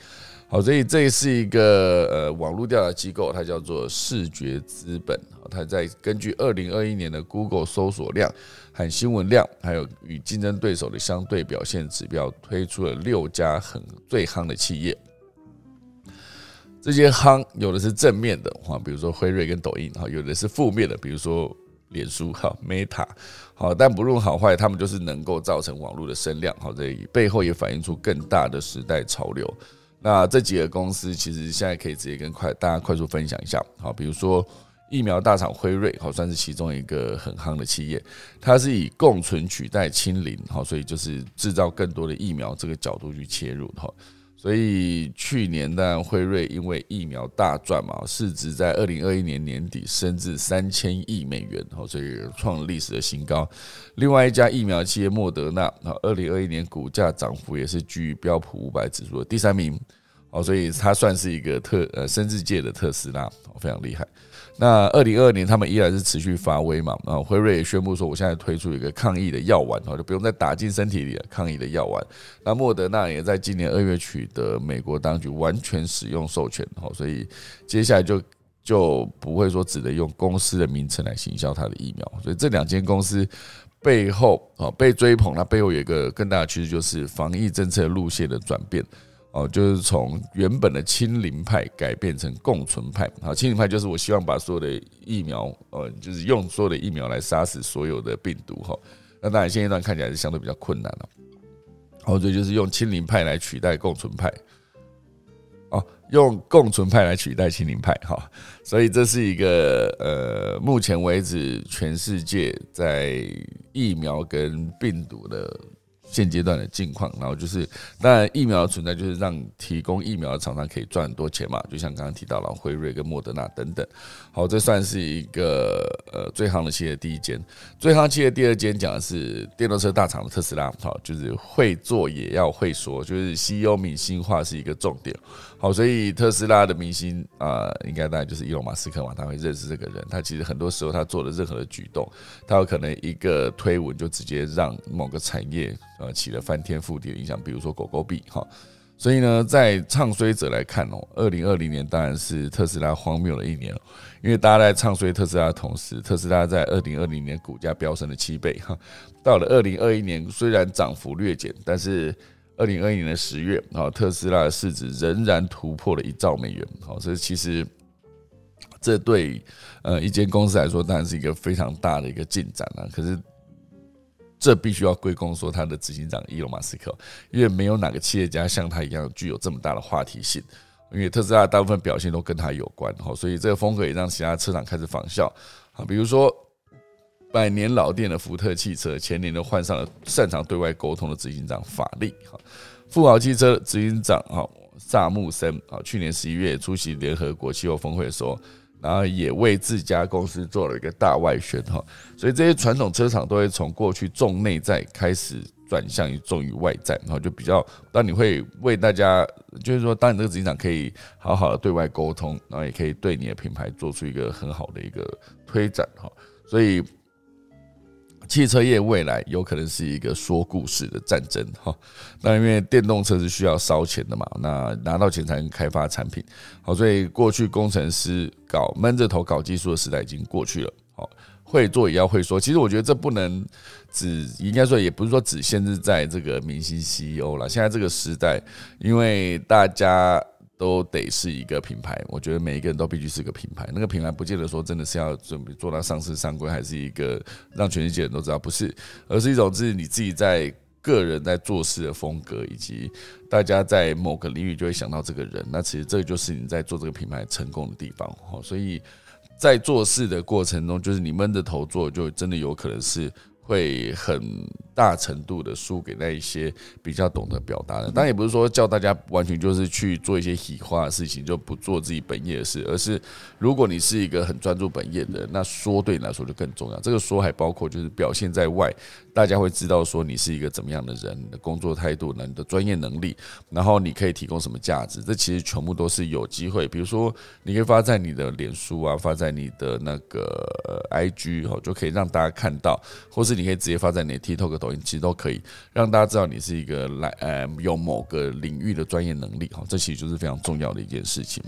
好，所以这是一个呃网络调查机构，它叫做视觉资本。它在根据二零二一年的 Google 搜索量和新闻量，还有与竞争对手的相对表现指标，推出了六家很最夯的企业。这些夯有的是正面的，哈，比如说辉瑞跟抖音，哈，有的是负面的，比如说脸书，哈，Meta。好，但不论好坏，他们就是能够造成网络的声量。好，这背后也反映出更大的时代潮流。那这几个公司其实现在可以直接跟快大家快速分享一下，好，比如说疫苗大厂辉瑞，好算是其中一个很夯的企业，它是以共存取代清零，好，所以就是制造更多的疫苗这个角度去切入，好。所以去年呢，辉瑞因为疫苗大赚嘛，市值在二零二一年年底升至三千亿美元，哦，所以创历史的新高。另外一家疫苗企业莫德纳，啊，二零二一年股价涨幅也是居于标普五百指数的第三名，哦，所以它算是一个特呃生日界的特斯拉，非常厉害。那二零二二年，他们依然是持续发威嘛？啊，辉瑞也宣布说，我现在推出一个抗疫的药丸，哈，就不用再打进身体里了。抗疫的药丸。那莫德纳也在今年二月取得美国当局完全使用授权，哈，所以接下来就就不会说只能用公司的名称来行销它的疫苗。所以这两间公司背后啊被追捧，那背后有一个更大的趋势，就是防疫政策路线的转变。哦，就是从原本的清零派改变成共存派。好，清零派就是我希望把所有的疫苗，呃，就是用所有的疫苗来杀死所有的病毒。哈，那当然现阶段看起来是相对比较困难了。哦，这就是用清零派来取代共存派。哦，用共存派来取代清零派。哈，所以这是一个呃，目前为止全世界在疫苗跟病毒的。现阶段的境况，然后就是，当然疫苗的存在就是让提供疫苗的厂商可以赚很多钱嘛，就像刚刚提到了辉瑞跟莫德纳等等。好，这算是一个呃最行的企业第一间，最行企业第二间讲的是电动车大厂的特斯拉。好，就是会做也要会说，就是 CEO 明星化是一个重点。好，所以特斯拉的明星啊，应该大概就是伊隆马斯克嘛，他会认识这个人。他其实很多时候他做的任何的举动，他有可能一个推文就直接让某个产业。呃，起了翻天覆地的影响，比如说狗狗币哈，所以呢，在唱衰者来看哦，二零二零年当然是特斯拉荒谬的一年因为大家在唱衰特斯拉的同时，特斯拉在二零二零年股价飙升了七倍哈，到了二零二一年虽然涨幅略减，但是二零二一年的十月啊，特斯拉的市值仍然突破了一兆美元，好，所以其实这对呃一间公司来说当然是一个非常大的一个进展了，可是。这必须要归功说他的执行长伊隆马斯克，因为没有哪个企业家像他一样具有这么大的话题性。因为特斯拉大部分表现都跟他有关，哈，所以这个风格也让其他车厂开始仿效。啊，比如说百年老店的福特汽车，前年都换上了擅长对外沟通的执行长法力。哈，富豪汽车执行长哈萨穆森，啊，去年十一月出席联合国气候峰会的时候。然后也为自家公司做了一个大外宣哈，所以这些传统车厂都会从过去重内在开始转向于重于外在，然后就比较当你会为大家，就是说当你这个执行长可以好好的对外沟通，然后也可以对你的品牌做出一个很好的一个推展哈，所以。汽车业未来有可能是一个说故事的战争哈，那因为电动车是需要烧钱的嘛，那拿到钱才能开发产品，好，所以过去工程师搞闷着头搞技术的时代已经过去了，好，会做也要会说，其实我觉得这不能只应该说也不是说只限制在这个明星 CEO 了，现在这个时代，因为大家。都得是一个品牌，我觉得每一个人都必须是一个品牌。那个品牌不见得说真的是要准备做到上市上柜，还是一个让全世界人都知道，不是，而是一种是你自己在个人在做事的风格，以及大家在某个领域就会想到这个人。那其实这就是你在做这个品牌成功的地方。所以在做事的过程中，就是你闷着头做，就真的有可能是会很。大程度的输给那一些比较懂得表达的，当然也不是说叫大家完全就是去做一些喜化的事情，就不做自己本业的事，而是如果你是一个很专注本业的，那说对你来说就更重要。这个说还包括就是表现在外，大家会知道说你是一个怎么样的人，你的工作态度呢，你的专业能力，然后你可以提供什么价值，这其实全部都是有机会。比如说，你可以发在你的脸书啊，发在你的那个 IG 哈，就可以让大家看到，或是你可以直接发在你的 TikTok。抖音其实都可以让大家知道你是一个来呃有某个领域的专业能力哈，这其实就是非常重要的一件事情。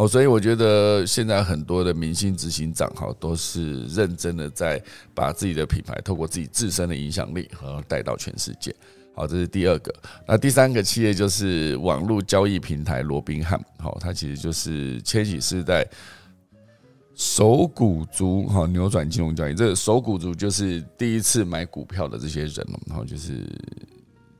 哦，所以我觉得现在很多的明星执行长哈都是认真的在把自己的品牌透过自己自身的影响力和带到全世界。好，这是第二个。那第三个企业就是网络交易平台罗宾汉。好，它其实就是千禧世代。手股族哈扭转金融交易，这个手股族就是第一次买股票的这些人然后就是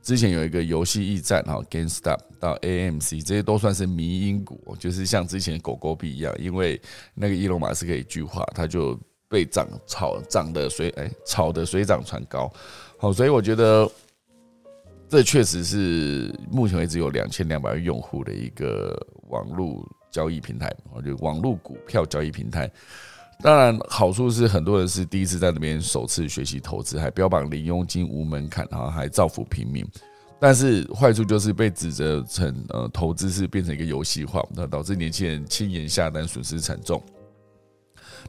之前有一个游戏驿站哈，GameStop 到 AMC 这些都算是迷因股，就是像之前狗狗币一样，因为那个伊隆马斯克一句话，他就被涨炒涨的水哎炒的水涨船高，好，所以我觉得这确实是目前为止有两千两百万用户的一个网络交易平台，就网络股票交易平台。当然，好处是很多人是第一次在那边首次学习投资，还标榜零佣金、无门槛，然后还造福平民。但是坏处就是被指责成呃投资是变成一个游戏化，那导致年轻人轻言下单，损失惨重。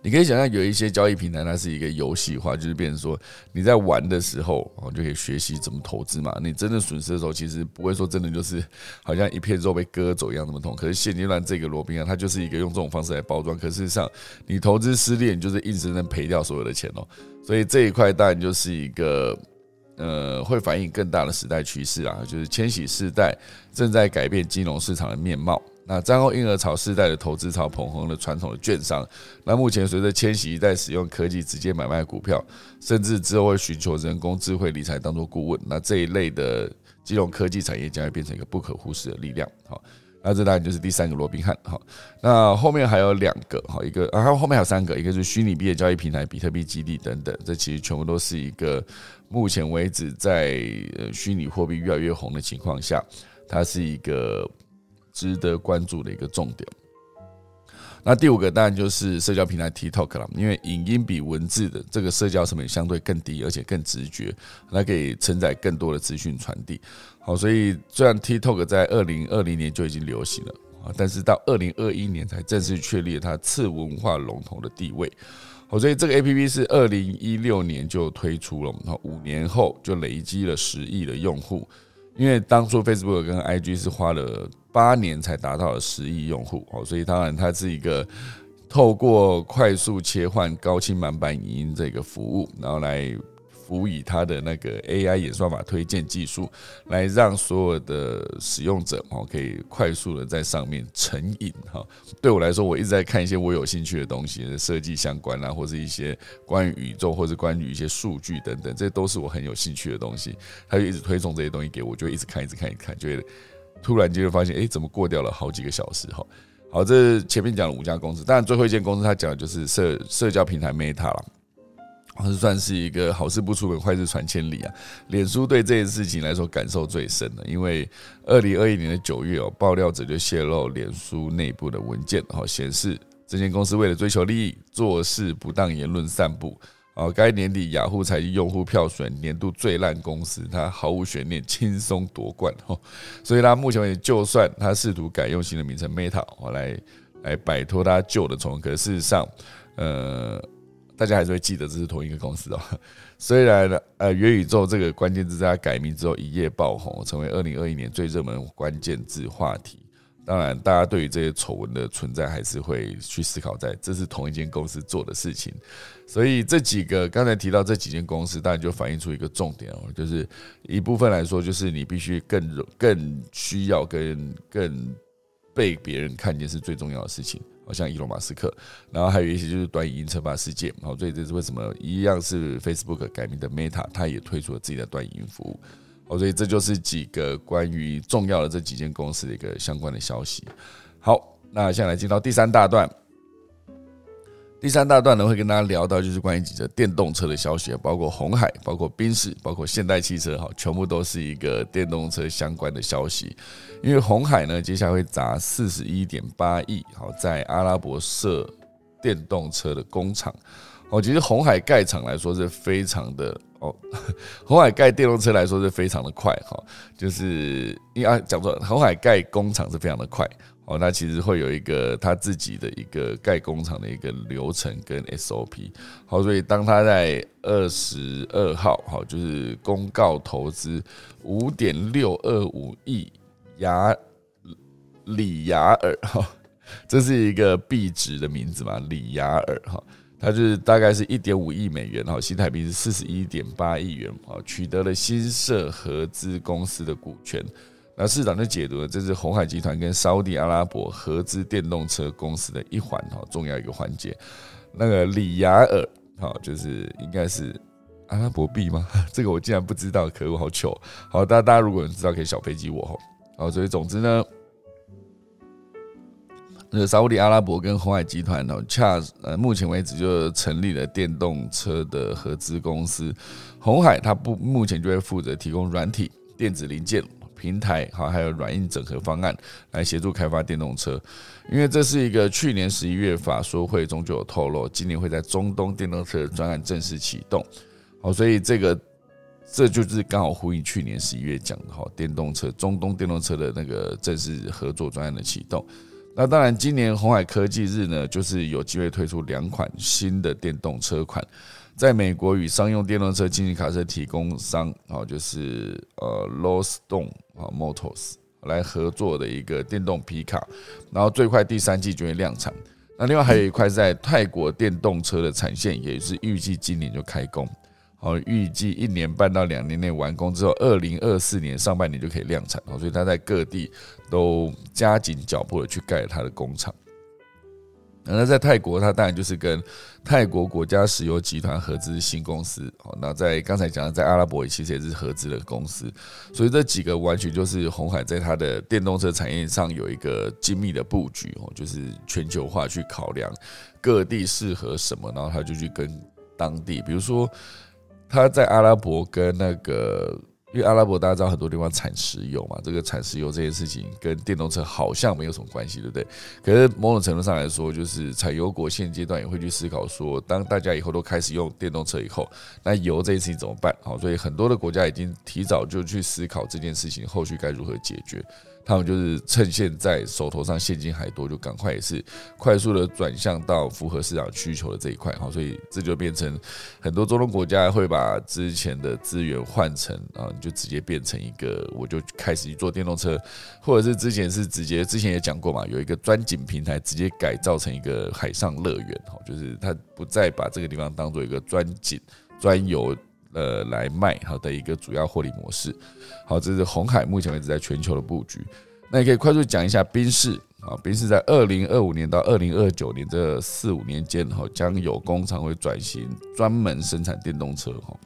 你可以想象有一些交易平台，它是一个游戏化，就是变成说你在玩的时候，哦就可以学习怎么投资嘛。你真的损失的时候，其实不会说真的就是好像一片肉被割走一样那么痛。可是现阶段这个罗宾啊，它就是一个用这种方式来包装。可事实上，你投资失利，你就是硬生生赔掉所有的钱哦。所以这一块当然就是一个呃，会反映更大的时代趋势啊，就是千禧世代正在改变金融市场的面貌。那战后婴儿潮世代的投资潮捧红了传统的券商，那目前随着千禧一代使用科技直接买卖股票，甚至之后会寻求人工智慧理财当做顾问，那这一类的金融科技产业将会变成一个不可忽视的力量。好，那这当然就是第三个罗宾汉。好，那后面还有两个，好一个，然后后面还有三个，一个是虚拟币的交易平台比特币基地等等，这其实全部都是一个目前为止在呃虚拟货币越来越红的情况下，它是一个。值得关注的一个重点。那第五个当然就是社交平台 TikTok 了，因为影音比文字的这个社交成本相对更低，而且更直觉，它可以承载更多的资讯传递。好，所以虽然 TikTok 在二零二零年就已经流行了啊，但是到二零二一年才正式确立它次文化龙头的地位。好，所以这个 APP 是二零一六年就推出了，然后五年后就累积了十亿的用户。因为当初 Facebook 跟 IG 是花了八年才达到了十亿用户哦，所以当然它是一个透过快速切换高清满版影音这个服务，然后来。辅以它的那个 AI 演算法推荐技术，来让所有的使用者哦可以快速的在上面成瘾哈。对我来说，我一直在看一些我有兴趣的东西，设计相关啊，或是一些关于宇宙或者关于一些数据等等，这都是我很有兴趣的东西。他就一直推送这些东西给我，就一直看，一直看，一直看，就会突然间就发现，哎，怎么过掉了好几个小时哈？好，这前面讲了五家公司，当然最后一间公司他讲的就是社社交平台 Meta 了。是算是一个好事不出门，坏事传千里啊！脸书对这件事情来说感受最深的，因为二零二一年的九月哦，爆料者就泄露脸书内部的文件，哦，显示这间公司为了追求利益，做事不当言论散布。哦，该年底雅虎财经用户票选年度最烂公司，它毫无悬念轻松夺冠哦。所以它目前为止，就算它试图改用新的名称 Meta，哦，来来摆脱它旧的重，可事实上，呃。大家还是会记得这是同一个公司哦。虽然呢，呃，元宇宙这个关键字在它改名之后一夜爆红，成为二零二一年最热门关键字话题。当然，大家对于这些丑闻的存在还是会去思考，在这是同一间公司做的事情。所以这几个刚才提到这几间公司，当然就反映出一个重点哦，就是一部分来说，就是你必须更更需要跟更被别人看见是最重要的事情。好像伊隆马斯克，然后还有一些就是短影音称霸世界，好，所以这是为什么一样是 Facebook 改名的 Meta，它也推出了自己的短影音服务，好，所以这就是几个关于重要的这几间公司的一个相关的消息。好，那现在来进到第三大段。第三大段呢，会跟大家聊到就是关于几则电动车的消息，包括红海、包括宾士、包括现代汽车，哈，全部都是一个电动车相关的消息。因为红海呢，接下来会砸四十一点八亿，好，在阿拉伯设电动车的工厂。哦，其实红海盖厂来说是非常的哦，红海盖电动车来说是非常的快，哈，就是因为讲错，红海盖工厂是非常的快。哦，那其实会有一个他自己的一个盖工厂的一个流程跟 SOP。好，所以当他在二十二号，哈，就是公告投资五点六二五亿雅里亚尔，哈，这是一个币值的名字嘛？里亚尔，哈，它就是大概是一点五亿美元，哈，新台币是四十一点八亿元，啊，取得了新设合资公司的股权。那市长就解读了，这是红海集团跟沙地阿拉伯合资电动车公司的一环哈，重要一个环节。那个里亚尔哈，就是应该是阿拉伯币吗？这个我竟然不知道，可恶，好糗。好，大家大家如果知道，可以小飞机我吼。好，所以总之呢。那沙地阿拉伯跟红海集团呢，恰呃目前为止就成立了电动车的合资公司。红海它不目前就会负责提供软体、电子零件、平台，好还有软硬整合方案来协助开发电动车。因为这是一个去年十一月法说会中就有透露，今年会在中东电动车专案正式启动。好，所以这个这就是刚好呼应去年十一月讲的哈，电动车中东电动车的那个正式合作专案的启动。那当然，今年红海科技日呢，就是有机会推出两款新的电动车款，在美国与商用电动车经济卡车提供商啊，就是呃 l o s t o n e 啊 Motors 来合作的一个电动皮卡，然后最快第三季就会量产。那另外还有一块在泰国电动车的产线，也是预计今年就开工。好，预计一年半到两年内完工之后，二零二四年上半年就可以量产。哦，所以他在各地都加紧脚步的去盖他的工厂。那在泰国，他当然就是跟泰国国家石油集团合资新公司。好，那在刚才讲的，在阿拉伯也其实也是合资的公司。所以这几个完全就是红海在它的电动车产业上有一个精密的布局哦，就是全球化去考量各地适合什么，然后他就去跟当地，比如说。他在阿拉伯跟那个，因为阿拉伯大家知道很多地方产石油嘛，这个产石油这件事情跟电动车好像没有什么关系，对不对？可是某种程度上来说，就是产油国现阶段也会去思考说，当大家以后都开始用电动车以后，那油这件事情怎么办？好，所以很多的国家已经提早就去思考这件事情后续该如何解决。他们就是趁现在手头上现金还多，就赶快也是快速的转向到符合市场需求的这一块，好，所以这就变成很多中东国家会把之前的资源换成啊，就直接变成一个，我就开始去做电动车，或者是之前是直接之前也讲过嘛，有一个钻井平台直接改造成一个海上乐园，哈，就是他不再把这个地方当做一个钻井专游。呃，来卖好的一个主要获利模式。好，这是红海目前为止在全球的布局。那你可以快速讲一下宾士啊，宾士在二零二五年到二零二九年这四五年间，哈，将有工厂会转型专门生产电动车。哈，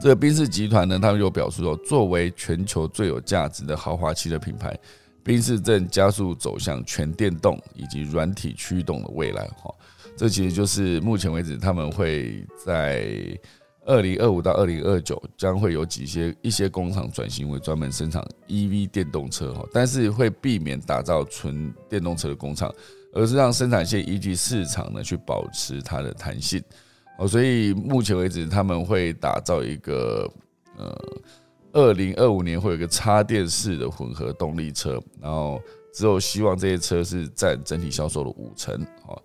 这个宾士集团呢，他们又表示说，作为全球最有价值的豪华汽车品牌，宾士正加速走向全电动以及软体驱动的未来。哈，这其实就是目前为止他们会在。二零二五到二零二九将会有几些一些工厂转型为专门生产 EV 电动车哈，但是会避免打造纯电动车的工厂，而是让生产线以及市场呢去保持它的弹性。哦，所以目前为止他们会打造一个呃，二零二五年会有一个插电式的混合动力车，然后之后希望这些车是占整体销售的五成哦。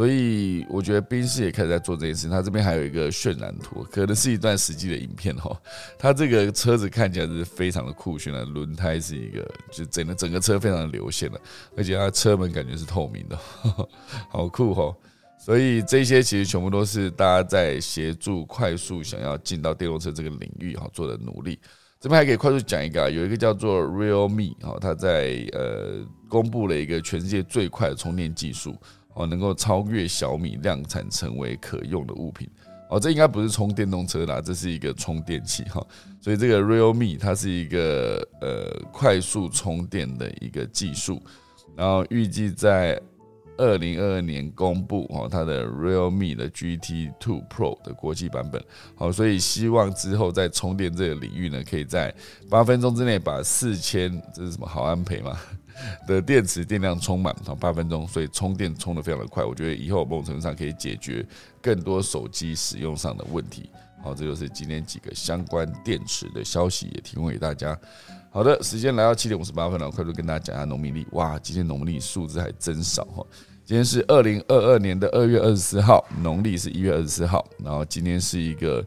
所以我觉得宾士也开始在做这件事情。他这边还有一个渲染图，可能是一段实际的影片哈。他这个车子看起来是非常的酷炫的，轮胎是一个，就整个整个车非常的流线了，而且它车门感觉是透明的，好酷哈。所以这些其实全部都是大家在协助快速想要进到电动车这个领域哈做的努力。这边还可以快速讲一个啊，有一个叫做 Realme 哈，它在呃公布了一个全世界最快的充电技术。哦，能够超越小米量产成为可用的物品哦，这应该不是充电动车啦，这是一个充电器哈。所以这个 Realme 它是一个呃快速充电的一个技术，然后预计在二零二二年公布哦，它的 Realme 的 GT Two Pro 的国际版本。好，所以希望之后在充电这个领域呢，可以在八分钟之内把四千这是什么好安培吗？的电池电量充满，好八分钟，所以充电充的非常的快。我觉得以后某种程度上可以解决更多手机使用上的问题。好，这就是今天几个相关电池的消息，也提供给大家。好的，时间来到七点五十八分了，快速跟大家讲一下农民历。哇，今天农历数字还真少哈。今天是二零二二年的二月二十四号，农历是一月二十四号，然后今天是一个。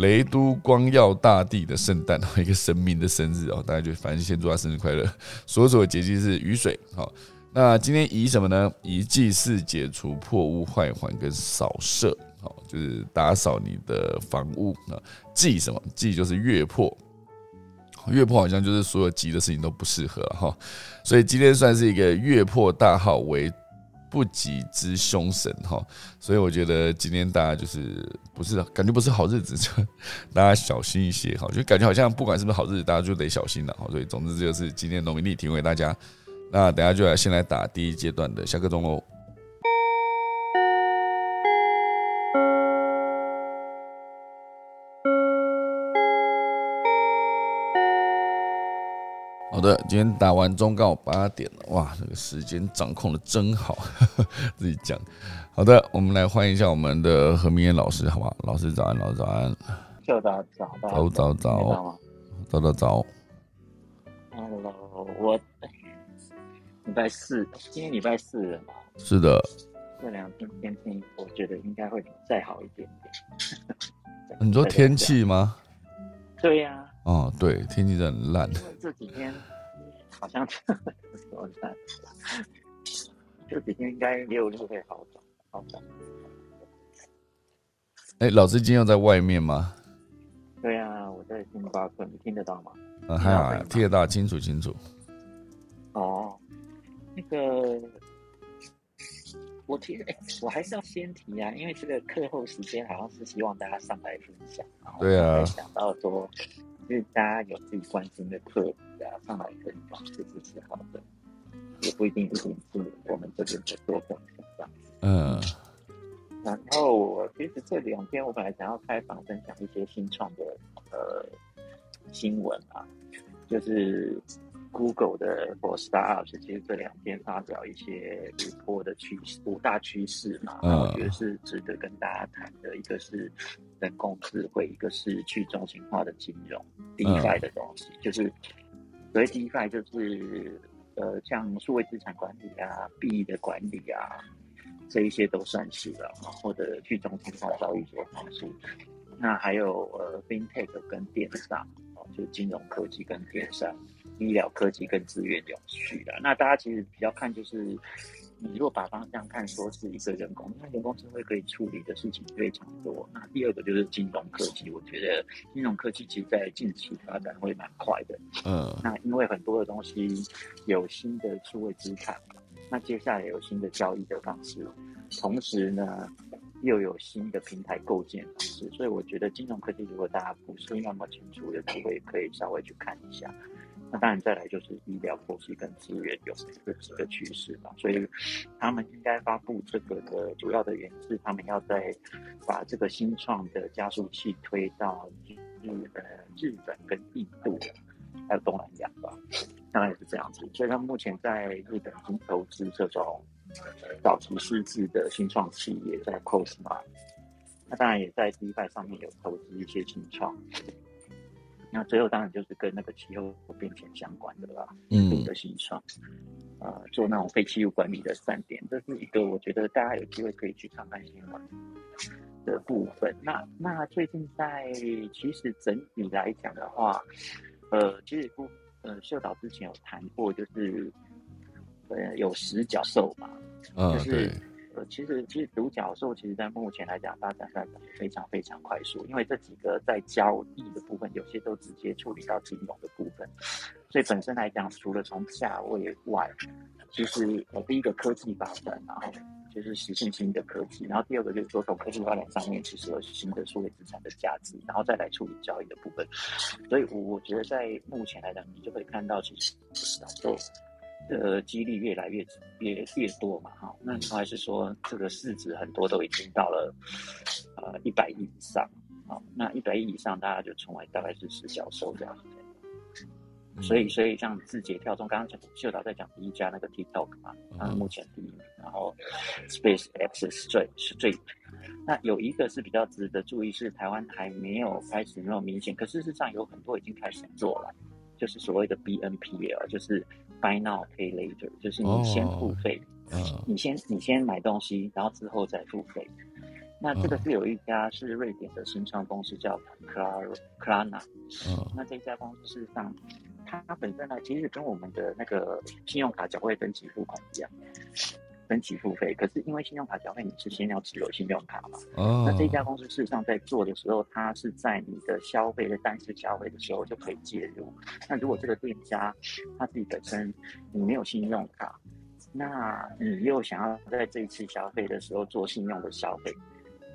雷都光耀大帝的圣诞，一个神明的生日哦，大家就反正先祝他生日快乐。所属的节气是雨水，好，那今天宜什么呢？宜祭祀、解除破屋坏环跟扫射，好，就是打扫你的房屋啊。祭什么？祭就是月破，月破好像就是所有急的事情都不适合哈。所以今天算是一个月破大号为不吉之凶神哈，所以我觉得今天大家就是不是感觉不是好日子，就大家小心一些哈，就感觉好像不管是不是好日子，大家就得小心了哈。所以总之这就是今天农民力提供给大家。那等下就来先来打第一阶段的下课钟喽。好的，今天打完钟刚好八点了，哇，这个时间掌控的真好，自己讲。好的，我们来欢迎一下我们的何明燕老师，好不好？老师早安，老师早安。早早早早早早早早早。Hello，我。礼拜四，今天礼拜四了？是的。这两天天气，我觉得应该会再好一点点。你说天气吗？对呀。哦，对，天气真的很烂。这几天好像说烂，这几天应该六日会好转，好转。哎，老师今天要在外面吗？对啊，我在星巴克，你听得到吗？嗯，还好，听得到，清楚清楚。哦。那个，我提哎，我还是要先提啊，因为这个课后时间好像是希望大家上来分享，对啊，想到说，就是大家有自己关心的课题啊，上来分享其实是好的，也不一定一定是我们这边的做分享。嗯，然后我其实这两天我本来想要开房分享一些新创的呃新闻啊，就是。Google 的 For Startups 其实这两天发表一些 report 的趋势五大趋势嘛，我觉得是值得跟大家谈的。一个是人工智慧，一个是去中心化的金融 DeFi 的东西，就是所谓 DeFi 就是呃像数位资产管理啊、币的管理啊，这一些都算是了，或者去中心化交易所方式。那还有呃 FinTech 跟电商，哦，就金融科技跟电商。医疗科技跟资源永续的，那大家其实比较看就是，你如果把方向看说是一个人工，因为人工智慧可以处理的事情非常多。那第二个就是金融科技，我觉得金融科技其实在近期发展会蛮快的。嗯，那因为很多的东西有新的数位资产，那接下来有新的交易的方式，同时呢又有新的平台构建方式，所以我觉得金融科技如果大家不是那么清楚的，机会可以稍微去看一下。那当然，再来就是医疗科技跟资源有这几个趋势嘛，所以他们应该发布这个的主要的原因是，他们要在把这个新创的加速器推到日呃、日本跟印度，还有东南亚吧，大概是这样子。所以他们目前在日本已经投资这种早期试制的新创企业，在 Cosma，那当然也在 DeFi 上面有投资一些新创。那最后当然就是跟那个气候变迁相关的啦，嗯，的新创，呃，做那种废弃物管理的站点，这是一个我觉得大家有机会可以去看看新闻的部分。那那最近在其实整体来讲的话，呃，其实不，呃，秀导之前有谈过，就是呃有十角兽嘛，嗯，就是呃，其实其实独角兽，其实在目前来讲发展发展非常非常快速，因为这几个在交易的部分，有些都直接处理到金融的部分，所以本身来讲，除了从价位外，其实呃第一个科技发展，然后就是实现新的科技，然后第二个就是说从科技发展上面，其实有新的数位资产的价值，然后再来处理交易的部分，所以我我觉得在目前来讲，你就可以看到其实小受。的几率越来越越越多嘛，哈，那还是说这个市值很多都已经到了呃一百亿以上，好，那一百亿以上大家就称为大概是十小收这样子，所以所以像字节跳动，刚刚讲秀导在讲第一家那个 TikTok 嘛，啊目前第一名，然后 Space X 是最是最，那有一个是比较值得注意，是台湾还没有开始那么明显，可事实上有很多已经开始做了，就是所谓的 BNPL，就是。Buy now, pay later，就是你先付费，你先你先买东西，然后之后再付费。那这个是有一家是瑞典的新创公司叫 Klar Klarna，那这家公司事实上，它本身呢其实跟我们的那个信用卡缴费分期付款一样。分期付费，可是因为信用卡缴费你是先要持有信用卡嘛？哦。那这家公司事实上在做的时候，它是在你的消费的单次消费的时候就可以介入。那如果这个店家他自己本身你没有信用卡，那你又想要在这一次消费的时候做信用的消费，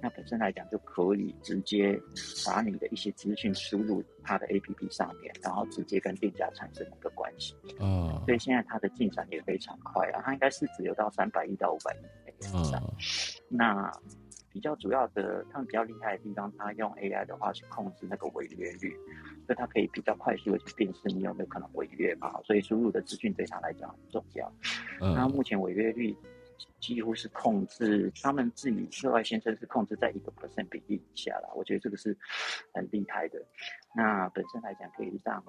那本身来讲就可以直接把你的一些资讯输入它的 A P P 上面，然后直接跟店家产生一个关系。啊所以现在它的进展也非常快啊，它应该是只有到三百亿到五百亿美元以上。啊那比较主要的，他们比较厉害的地方，它用 AI 的话去控制那个违约率，所以它可以比较快速的去辨识你有没有可能违约嘛。所以输入的资讯对它来讲很重要。那嗯目前违约率几乎是控制，他们自己涉外先生是控制在一个 percent 比例以下啦。我觉得这个是很厉害的。那本身来讲，可以让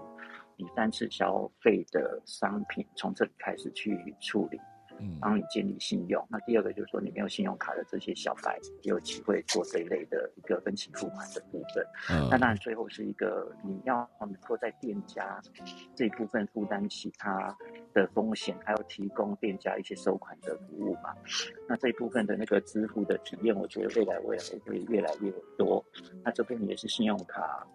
你三次消费的商品从这里开始去处理。嗯帮你建立信用。那第二个就是说，你没有信用卡的这些小白也有机会做这一类的一个分期付款的部分。嗯那当然，最后是一个你要能够在店家这一部分负担起他的风险，还有提供店家一些收款的服务嘛。那这一部分的那个支付的体验，我觉得未来未来会越来越多。那这边也是信用卡。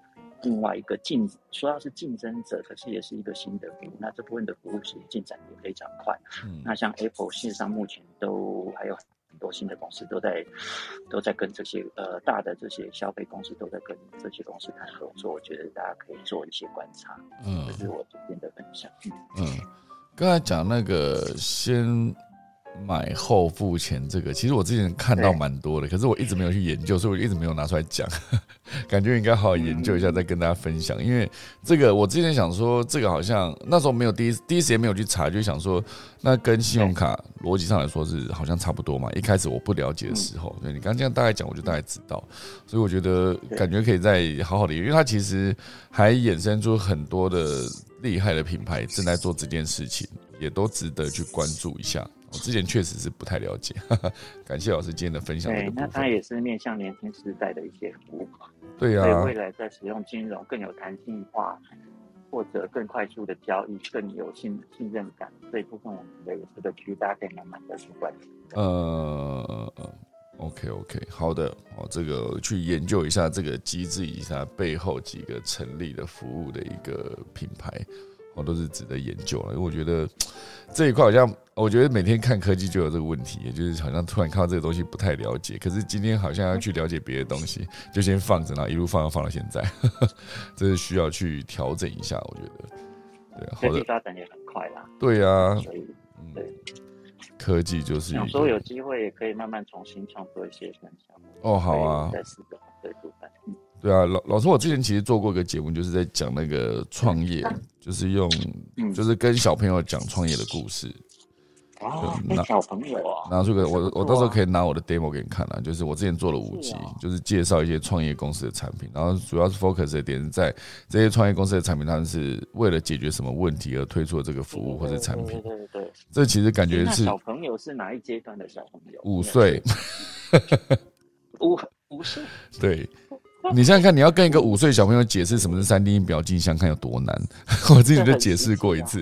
另外一个竞说要是竞争者，可是也是一个新的服务。那这部分的服务其实进展也非常快。嗯那像 Apple 事实上目前都还有很多新的公司都在都在跟这些呃大的这些消费公司都在跟这些公司谈合作，我觉得大家可以做一些观察，嗯这是我这边的分享。嗯嗯，刚才讲那个先买后付钱这个，其实我之前看到蛮多的，可是我一直没有去研究，所以我一直没有拿出来讲。感觉应该好好研究一下，再跟大家分享。因为这个，我之前想说，这个好像那时候没有第一第一时间没有去查，就想说，那跟信用卡逻辑上来说是好像差不多嘛。一开始我不了解的时候，对你刚刚这样大概讲，我就大概知道。所以我觉得感觉可以再好好的，因为它其实还衍生出很多的厉害的品牌正在做这件事情，也都值得去关注一下。我之前确实是不太了解，感谢老师今天的分享。对，那它也是面向年轻时代的一些服务，对呀、所以未来在使用金融更有弹性化，或者更快速的交易，更有信信任感这一部分，我们的这个区大家可以慢慢的去关注。呃，OK OK，好的，哦，这个去研究一下这个机制以及它背后几个成立的服务的一个品牌，哦，都是值得研究了。因为我觉得这一块好像，我觉得每天看科技就有这个问题，也就是好像突然看到这个东西不太了解，可是今天好像要去了解别的东西，就先放着，然后一路放到放到现在，这是需要去调整一下，我觉得。对，好科技的，发展也很快啦，对啊，所以嗯对，科技就是一想说有机会也可以慢慢重新创作一些分享。哦，好啊，在思考这部分。嗯对啊，老老师，我之前其实做过一个节目，就是在讲那个创业，就是用嗯就是跟小朋友讲创业的故事，哦，小朋友啊，拿出个我我到时候可以以拿我的 demo 给你看啦，就是我之前做了五集就是介绍一些创业公司的产品，然后主要是 focus 的点是在这些创业公司的产品，他们是为了解决什么问题而推出的这个服务或者产品，对对对对。这其实感觉是小朋友是哪一阶段的小朋友？五岁，五五岁，对。你想想看，你要跟一个五岁小朋友解释什么是三 D 音表镜像，看有多难。我自己就解释过一次。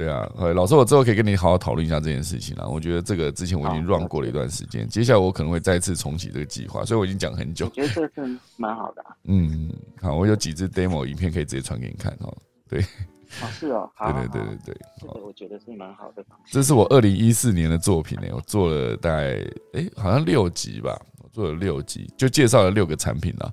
对啊，呃老师，我之后可以跟你好好讨论一下这件事情啦。我觉得这个之前我已经好 run 过了一段时间，接下来我可能会再次重启这个计划，所以我已经讲很久我。觉得这是蛮好的啊。嗯，好，我有几支 demo 影片可以直接传给你看哦。对哦，是哦，好对对对好对对，这个我觉得是蛮好的。这是我二零一四年的作品呢，我做了大概哎、好像六集吧，我做了六集，就介绍了六个产品啦。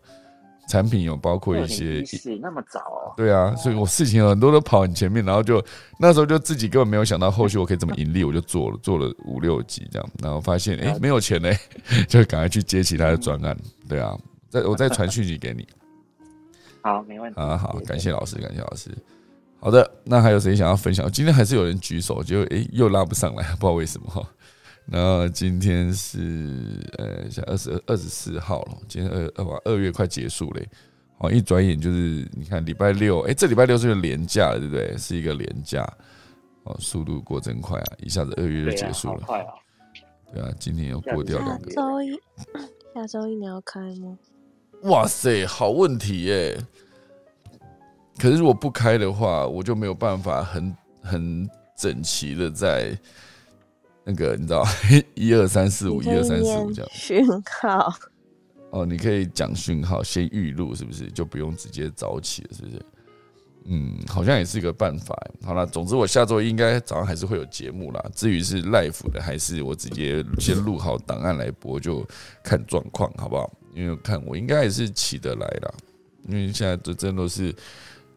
产品有包括一些是那么早哦，对啊，所以我事情很多都跑很前面，然后就那时候就自己根本没有想到后续我可以怎么盈利，我就做了做了五六集这样，然后发现哎、诶没有钱嘞，就赶快去接其他的专案。对啊，再我再 传讯息给你。好，没问题。啊好，感谢谢老师，感谢老师。好的，那还有谁想要分享？今天还是有人举手，就哎、诶又拉不上来，不知道为什么哈。那今天是呃，像二十二、二十四号了，今天二二哇二月快结束嘞。哦，一转眼就是你看礼拜六，哎、这礼拜六是个连假了，对不对？是一个连假。哦，速度过真快啊，一下子二月就结束了。好快啊！对啊，今天又过掉两下个。周一，下周一你要开吗？哇塞，好问题耶！可是如果不开的话，我就没有办法很很整齐的在那个你知道 一二三四五一二三四五念这样。讯号，哦，你可以讲讯号，先预录是不是？就不用直接早起了，是不是？嗯，好像也是一个办法。好了，总之我下周应该早上还是会有节目啦。至于是 live 的还是我直接先录好档案来播，就看状况，好不好？因为看我应该也是起得来啦，因为现在这真的是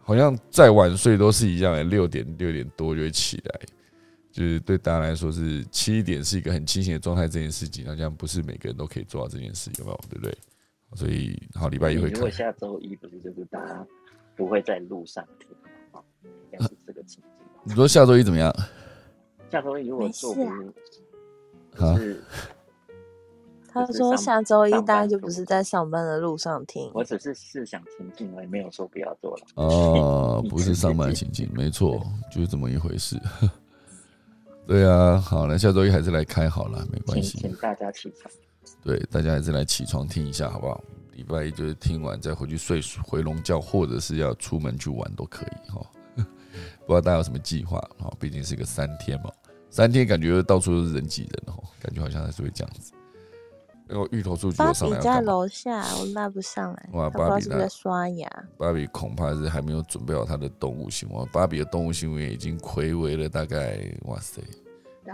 好像再晚睡都是一样的，六点六点多就会起来，就是对大家来说是七点是一个很清醒的状态。这件事情好像不是每个人都可以做到这件事，有没有？对不对？所以好，礼拜一会看。如果下周一不是就是大家不会在路上听，应该是这个情境。你说下周一怎么样？下周一如果做不啊是，他说下周一大家就不是在上班的路上听，我只是是想情境而已，没有说不要做了。哦，不是上班情境，没错，就是这么一回事。对啊，好了，下周一还是来开好了，没关系。请请大家起床。对，大家还是来起床听一下，好不好？礼拜一就是听完再回去睡回笼觉，或者是要出门去玩都可以哈。不知道大家有什么计划？哈，毕竟是个三天嘛，三天感觉到处都是人挤人哦，感觉好像还是会这样子。因为芋头数据芭我上比在来要干嘛？楼下，我拉不上来，哇芭比那是是在刷牙。芭比恐怕是还没有准备好他的动物新闻。芭比的动物新闻已经暌违了大概哇塞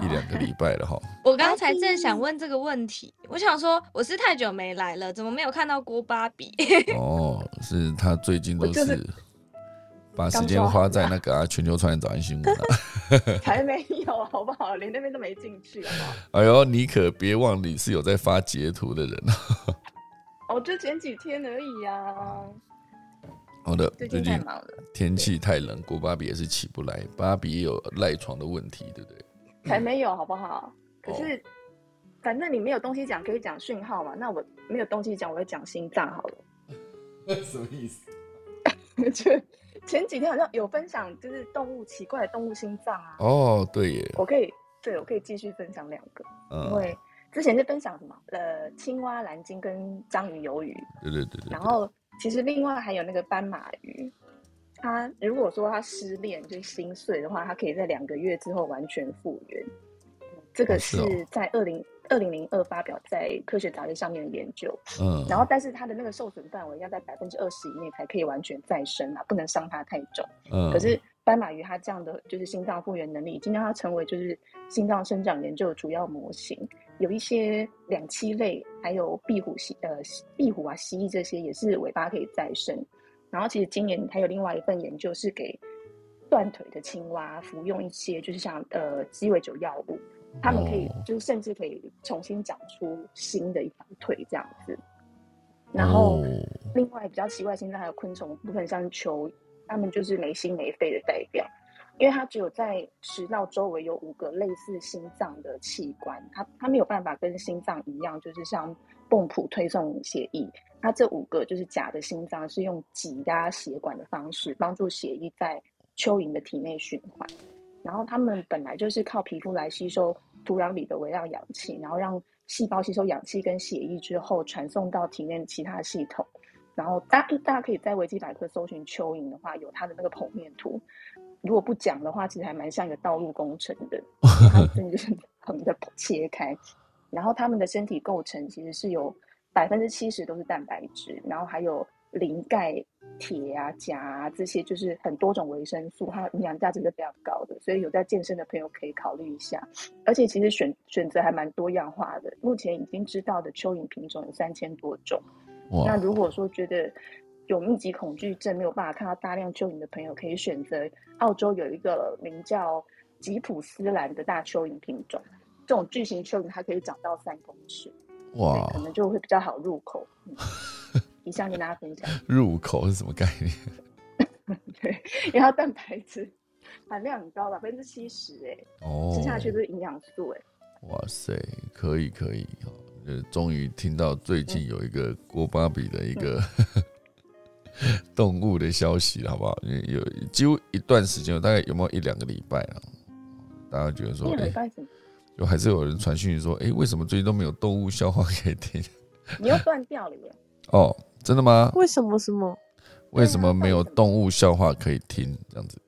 一两个礼拜了哈。我刚才正想问这个问题，我想说我是太久没来了，怎么没有看到郭芭比？哦，是他最近都是是把时间花在那个啊全球串联早安新闻啊。才没有，好不好？连那边都没进去，好不好？哎呦，你可别忘你是有在发截图的人啊。哦，就前几天而已呀、好的，最最近近太忙了，天气太冷，郭芭比也是起不来，芭比也有赖床的问题，对不对？才没有，好不好？可哦是，反正你没有东西讲，可以讲讯号嘛。那我没有东西讲，我就讲心脏好了。什么意思？就前几天好像有分享，就是动物奇怪的动物心脏啊。哦，对耶，我可以，对我可以继续分享两个，因嗯，为之前是分享什么？呃，青蛙、蓝鲸跟章鱼、鱿鱼。对对对对对，然后其实另外还有那个斑马鱼，它如果说它失恋就是心碎的话，它可以在两个月之后完全复原。这个是在二零二零零二发表在科学杂志上面的研究，嗯，然后但是它的那个受损范围要在百分之二十以内才可以完全再生啊，不能伤它太重。嗯，可是斑马鱼它这样的就是心脏复原能力，已经让它成为就是心脏生长研究的主要模型。有一些两栖类，还有壁虎、蜥呃壁虎啊、蜥蜴这些，也是尾巴可以再生。然后其实今年还有另外一份研究是给断腿的青蛙服用一些就是像呃鸡尾酒药物，它们可以哦就是甚至可以重新长出新的一条腿这样子。然后哦另外比较奇怪的心脏还有昆虫部分，像球，它们就是没心没肺的代表，因为它只有在食道周围有五个类似心脏的器官，它它没有办法跟心脏一样，就是像泵浦推送血液。它这五个就是假的心脏，是用挤压血管的方式帮助血液在蚯蚓的体内循环。然后它们本来就是靠皮肤来吸收土壤里的微量氧气，然后让细胞吸收氧气跟血液之后传送到体内其他系统。然后大大家可以在维基百科搜寻蚯蚓的话，有它的那个剖面图。如果不讲的话，其实还蛮像一个道路工程的，它真的就是横的切开。然后它们的身体构成其实是有百分之七十都是蛋白质，然后还有磷、钙、铁啊、钾啊这些，就是很多种维生素，它的营养价值是非常高的。所以有在健身的朋友可以考虑一下。而且其实选选择还蛮多样化的，目前已经知道的蚯蚓品种有三千多种。那，如果说觉得有密集恐惧症，没有办法看到大量蚯蚓的朋友，可以选择澳洲有一个名叫吉普斯兰的大蚯蚓品种。这种巨型蚯蚓它可以长到三公尺，哇可，能就会比较好入口。嗯、以上跟大家分享，入口是什么概念？对，因为它蛋白质含量很高，百分之七十，哎，哦，吃下去都是营养素，哎，哇塞，可以可以，哦呃，终于听到最近有一个郭巴比的一个 动物的消息了，好不好？因为有几乎一段时间，大概有没有一两个礼拜了？大家觉得说，一？就还是有人传讯说，哎、为什么最近都没有动物笑话可以听？你又断掉了耶！哦，真的吗？为什么什么？为什么没有动物笑话可以听？这样子，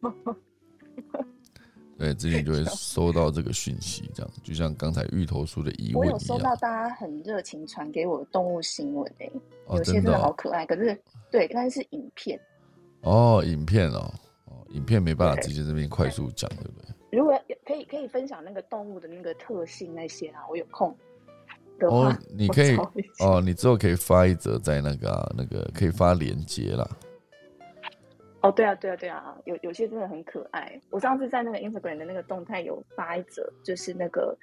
对，之前就会收到这个讯息，这样就像刚才芋头叔的疑我问一有收到。大家很热情传给我的动物新闻诶、哦，有些真的好可爱，可是对，但是是影片，哦，影片哦，哦，影片没办法直接这边快速讲，对不对？如果可以可以分享那个动物的那个特性那些啊，我有空的话，哦，你可以哦，你之后可以发一则在那个、啊、那个可以发链接啦。哦，对啊，对啊，对啊，有有些真的很可爱。我上次在那个 Instagram 的那个动态有发一则，就是那个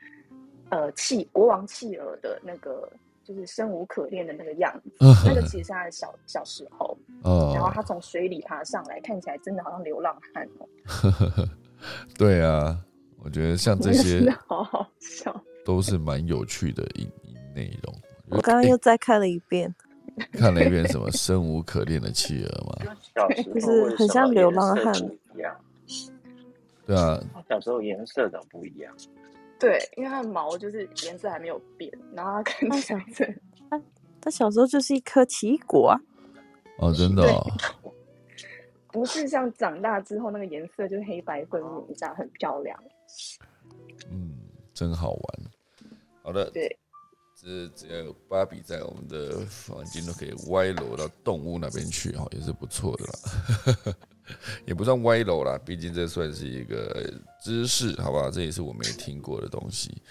呃企国王企鹅的那个，就是生无可恋的那个样子。那个其实是他的小小时候，然后哦，他从水里爬上来，看起来真的好像流浪汉哦，对啊，我觉得像这 些好好笑。都是蛮有趣的影影内容。我刚刚又再看了一遍，看了一遍什么生无可恋的企鹅嘛，小时候就是很像流浪汉一样，对啊，小时候颜色怎么不一样？对，因为它的毛就是颜色还没有变，然后它看起来是他小时候就是一颗奇异果啊。哦，真的哦，不是像长大之后那个颜色就是黑白分明这样很漂亮。嗯，真好玩。好的，对，这只要有芭比在，我们的房间都可以歪楼到动物那边去，哈，也是不错的啦。也不算歪楼啦，毕竟这算是一个知识，好吧？这也是我没听过的东西。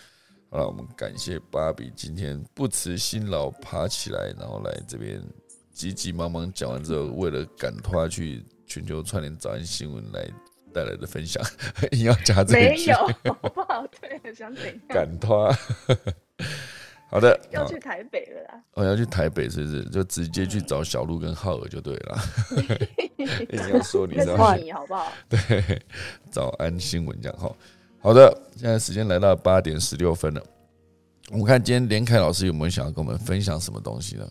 好了，我们感谢芭比今天不辞辛劳爬起来，然后来这边急急忙忙讲完之后，为了赶他去全球串联早安新闻来带来的分享，硬要加这一句没有，好 不好？对，想怎样？赶拖。好的，要去台北了啦。哦、要去台北，是不是？就直接去找小鹿跟浩尔就对了。一定要说你那是你好不好？对早安新闻这样哈。好的，现在时间来到八点十六分了。我们看今天连凯老师有没有想要跟我们分享什么东西呢？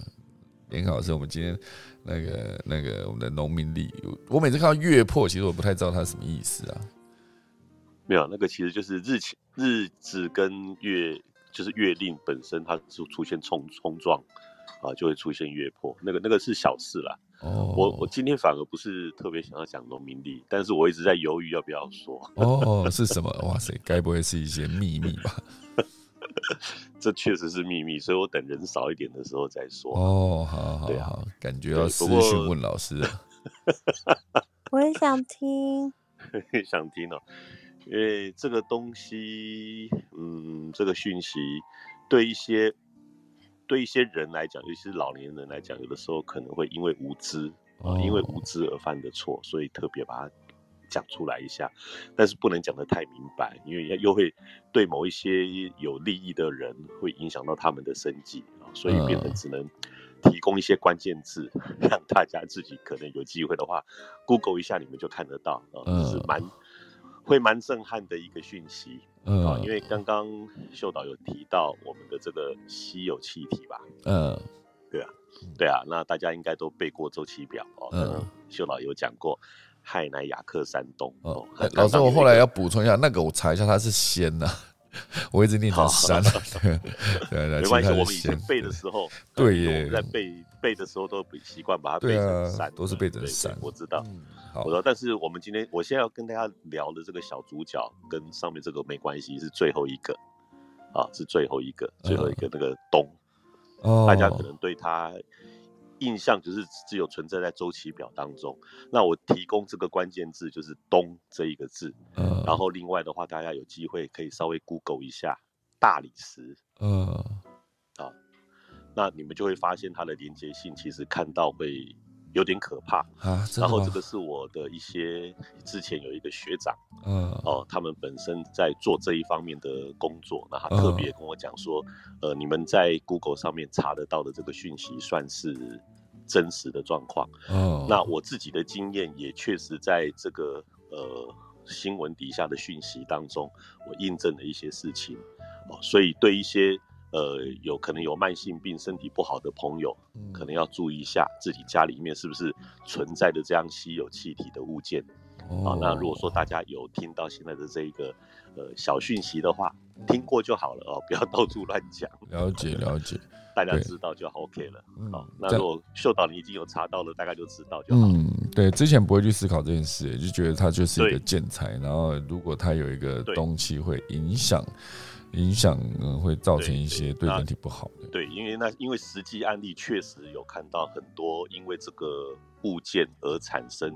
连凯老师，我们今天那个那个我们的农民历，我每次看到月破，其实我不太知道它什么意思啊。没有，那个其实就是日期、日子跟月，就是月令本身它是出现冲冲撞啊，就会出现月破。那个那个是小事啦。哦，我我今天反而不是特别想要讲农民历，但是我一直在犹豫要不要说。哦是什么？哇塞，该不会是一些秘密吧？这确实是秘密，所以我等人少一点的时候再说。哦，好好对啊好，感觉要私对不过讯问老师了。我也想听，想听哦，因为这个东西，嗯，这个讯息对一些对一些人来讲，尤其是老年人来讲，有的时候可能会因为无知啊、哦因为无知而犯的错，所以特别把它讲出来一下，但是不能讲得太明白，因为又会对某一些有利益的人会影响到他们的生计啊，所以变成嗯。只能提供一些关键字，让大家自己可能有机会的话，Google 一下你们就看得到啊，是蛮会蛮震撼的一个讯息。啊，嗯因为刚刚秀导有提到我们的这个稀有气体吧，嗯。对啊，对啊那大家应该都背过周期表哦。嗯。嗯，秀导有讲过氦氖雅克山东哦老师，我后来要补充一下，那个我查一下，它是仙呐、我一直念成山。对对对，没关系，我们以前背的时候，对。我们在背背的时候都习惯把它背成山，都是背成山。我知道。我，知道，但是我们今天我现在要跟大家聊的这个小主角跟上面这个没关系，是最后一个。啊，是最后一个，最后一个那个东，哦，大家可能对他印象就是只有存在在周期表当中。那我提供这个关键字就是“东”这一个字，嗯，然后另外的话，大家有机会可以稍微 Google 一下大理石，嗯那你们就会发现它的连接性其实看到会有点可怕。啊，然后这个是我的一些之前有一个学长嗯哦，他们本身在做这一方面的工作，那他嗯特别跟我讲说，呃，你们在 Google 上面查得到的这个讯息算是真实的状况。哦，那我自己的经验也确实在这个呃新闻底下的讯息当中，我印证了一些事情哦，所以对一些呃有可能有慢性病、身体不好的朋友，嗯。可能要注意一下自己家里面是不是存在的这样稀有气体的物件。啊、哦那如果说大家有听到现在的这一个呃小讯息的话，听过就好了哦，不要到处乱讲，了解了解，大家知道就 OK 了。嗯。好，那如果秀导你已经有查到了，大概就知道就好。嗯，对，之前不会去思考这件事，就觉得它就是一个建材，然后如果它有一个东西会影响影响嗯会造成一些对人体不好的。对，因为那因为实际案例确实有看到很多因为这个物件而产生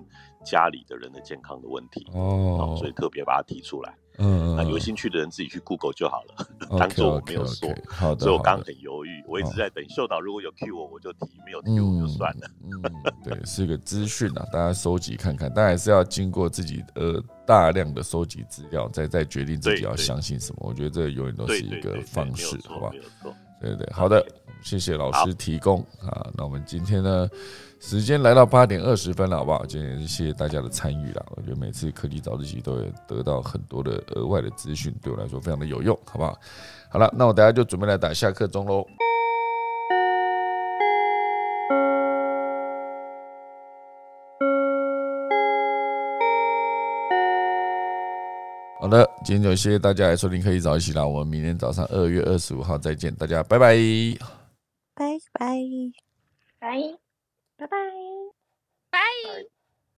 家里的人的健康的问题，哦哦，，所以特别把它提出来。嗯那有兴趣的人自己去 Google 就好了，当做我没有说。好的，所以我刚很犹豫，我一直哦在等秀导如果有 Q 我，我就提；没有 Q 我就算了。嗯，嗯对，是一个资讯啊，大家收集看看，但还是要经过自己呃大量的收集资料，再再决定自己要相信什么。我觉得这永远都是一个方式，好吧。对对，好的，谢谢老师提供啊。那我们今天呢，时间来到八点二十分了，好不好？今天谢谢大家的参与啦。我觉得每次科技早自习都会得到很多的额外的资讯，对我来说非常的有用，好不好？好了，那我等下就准备来打下课钟喽。好的，今天就谢谢大家来收听科技早一起啦，我们明天早上二月二十五号再见，大家。拜拜。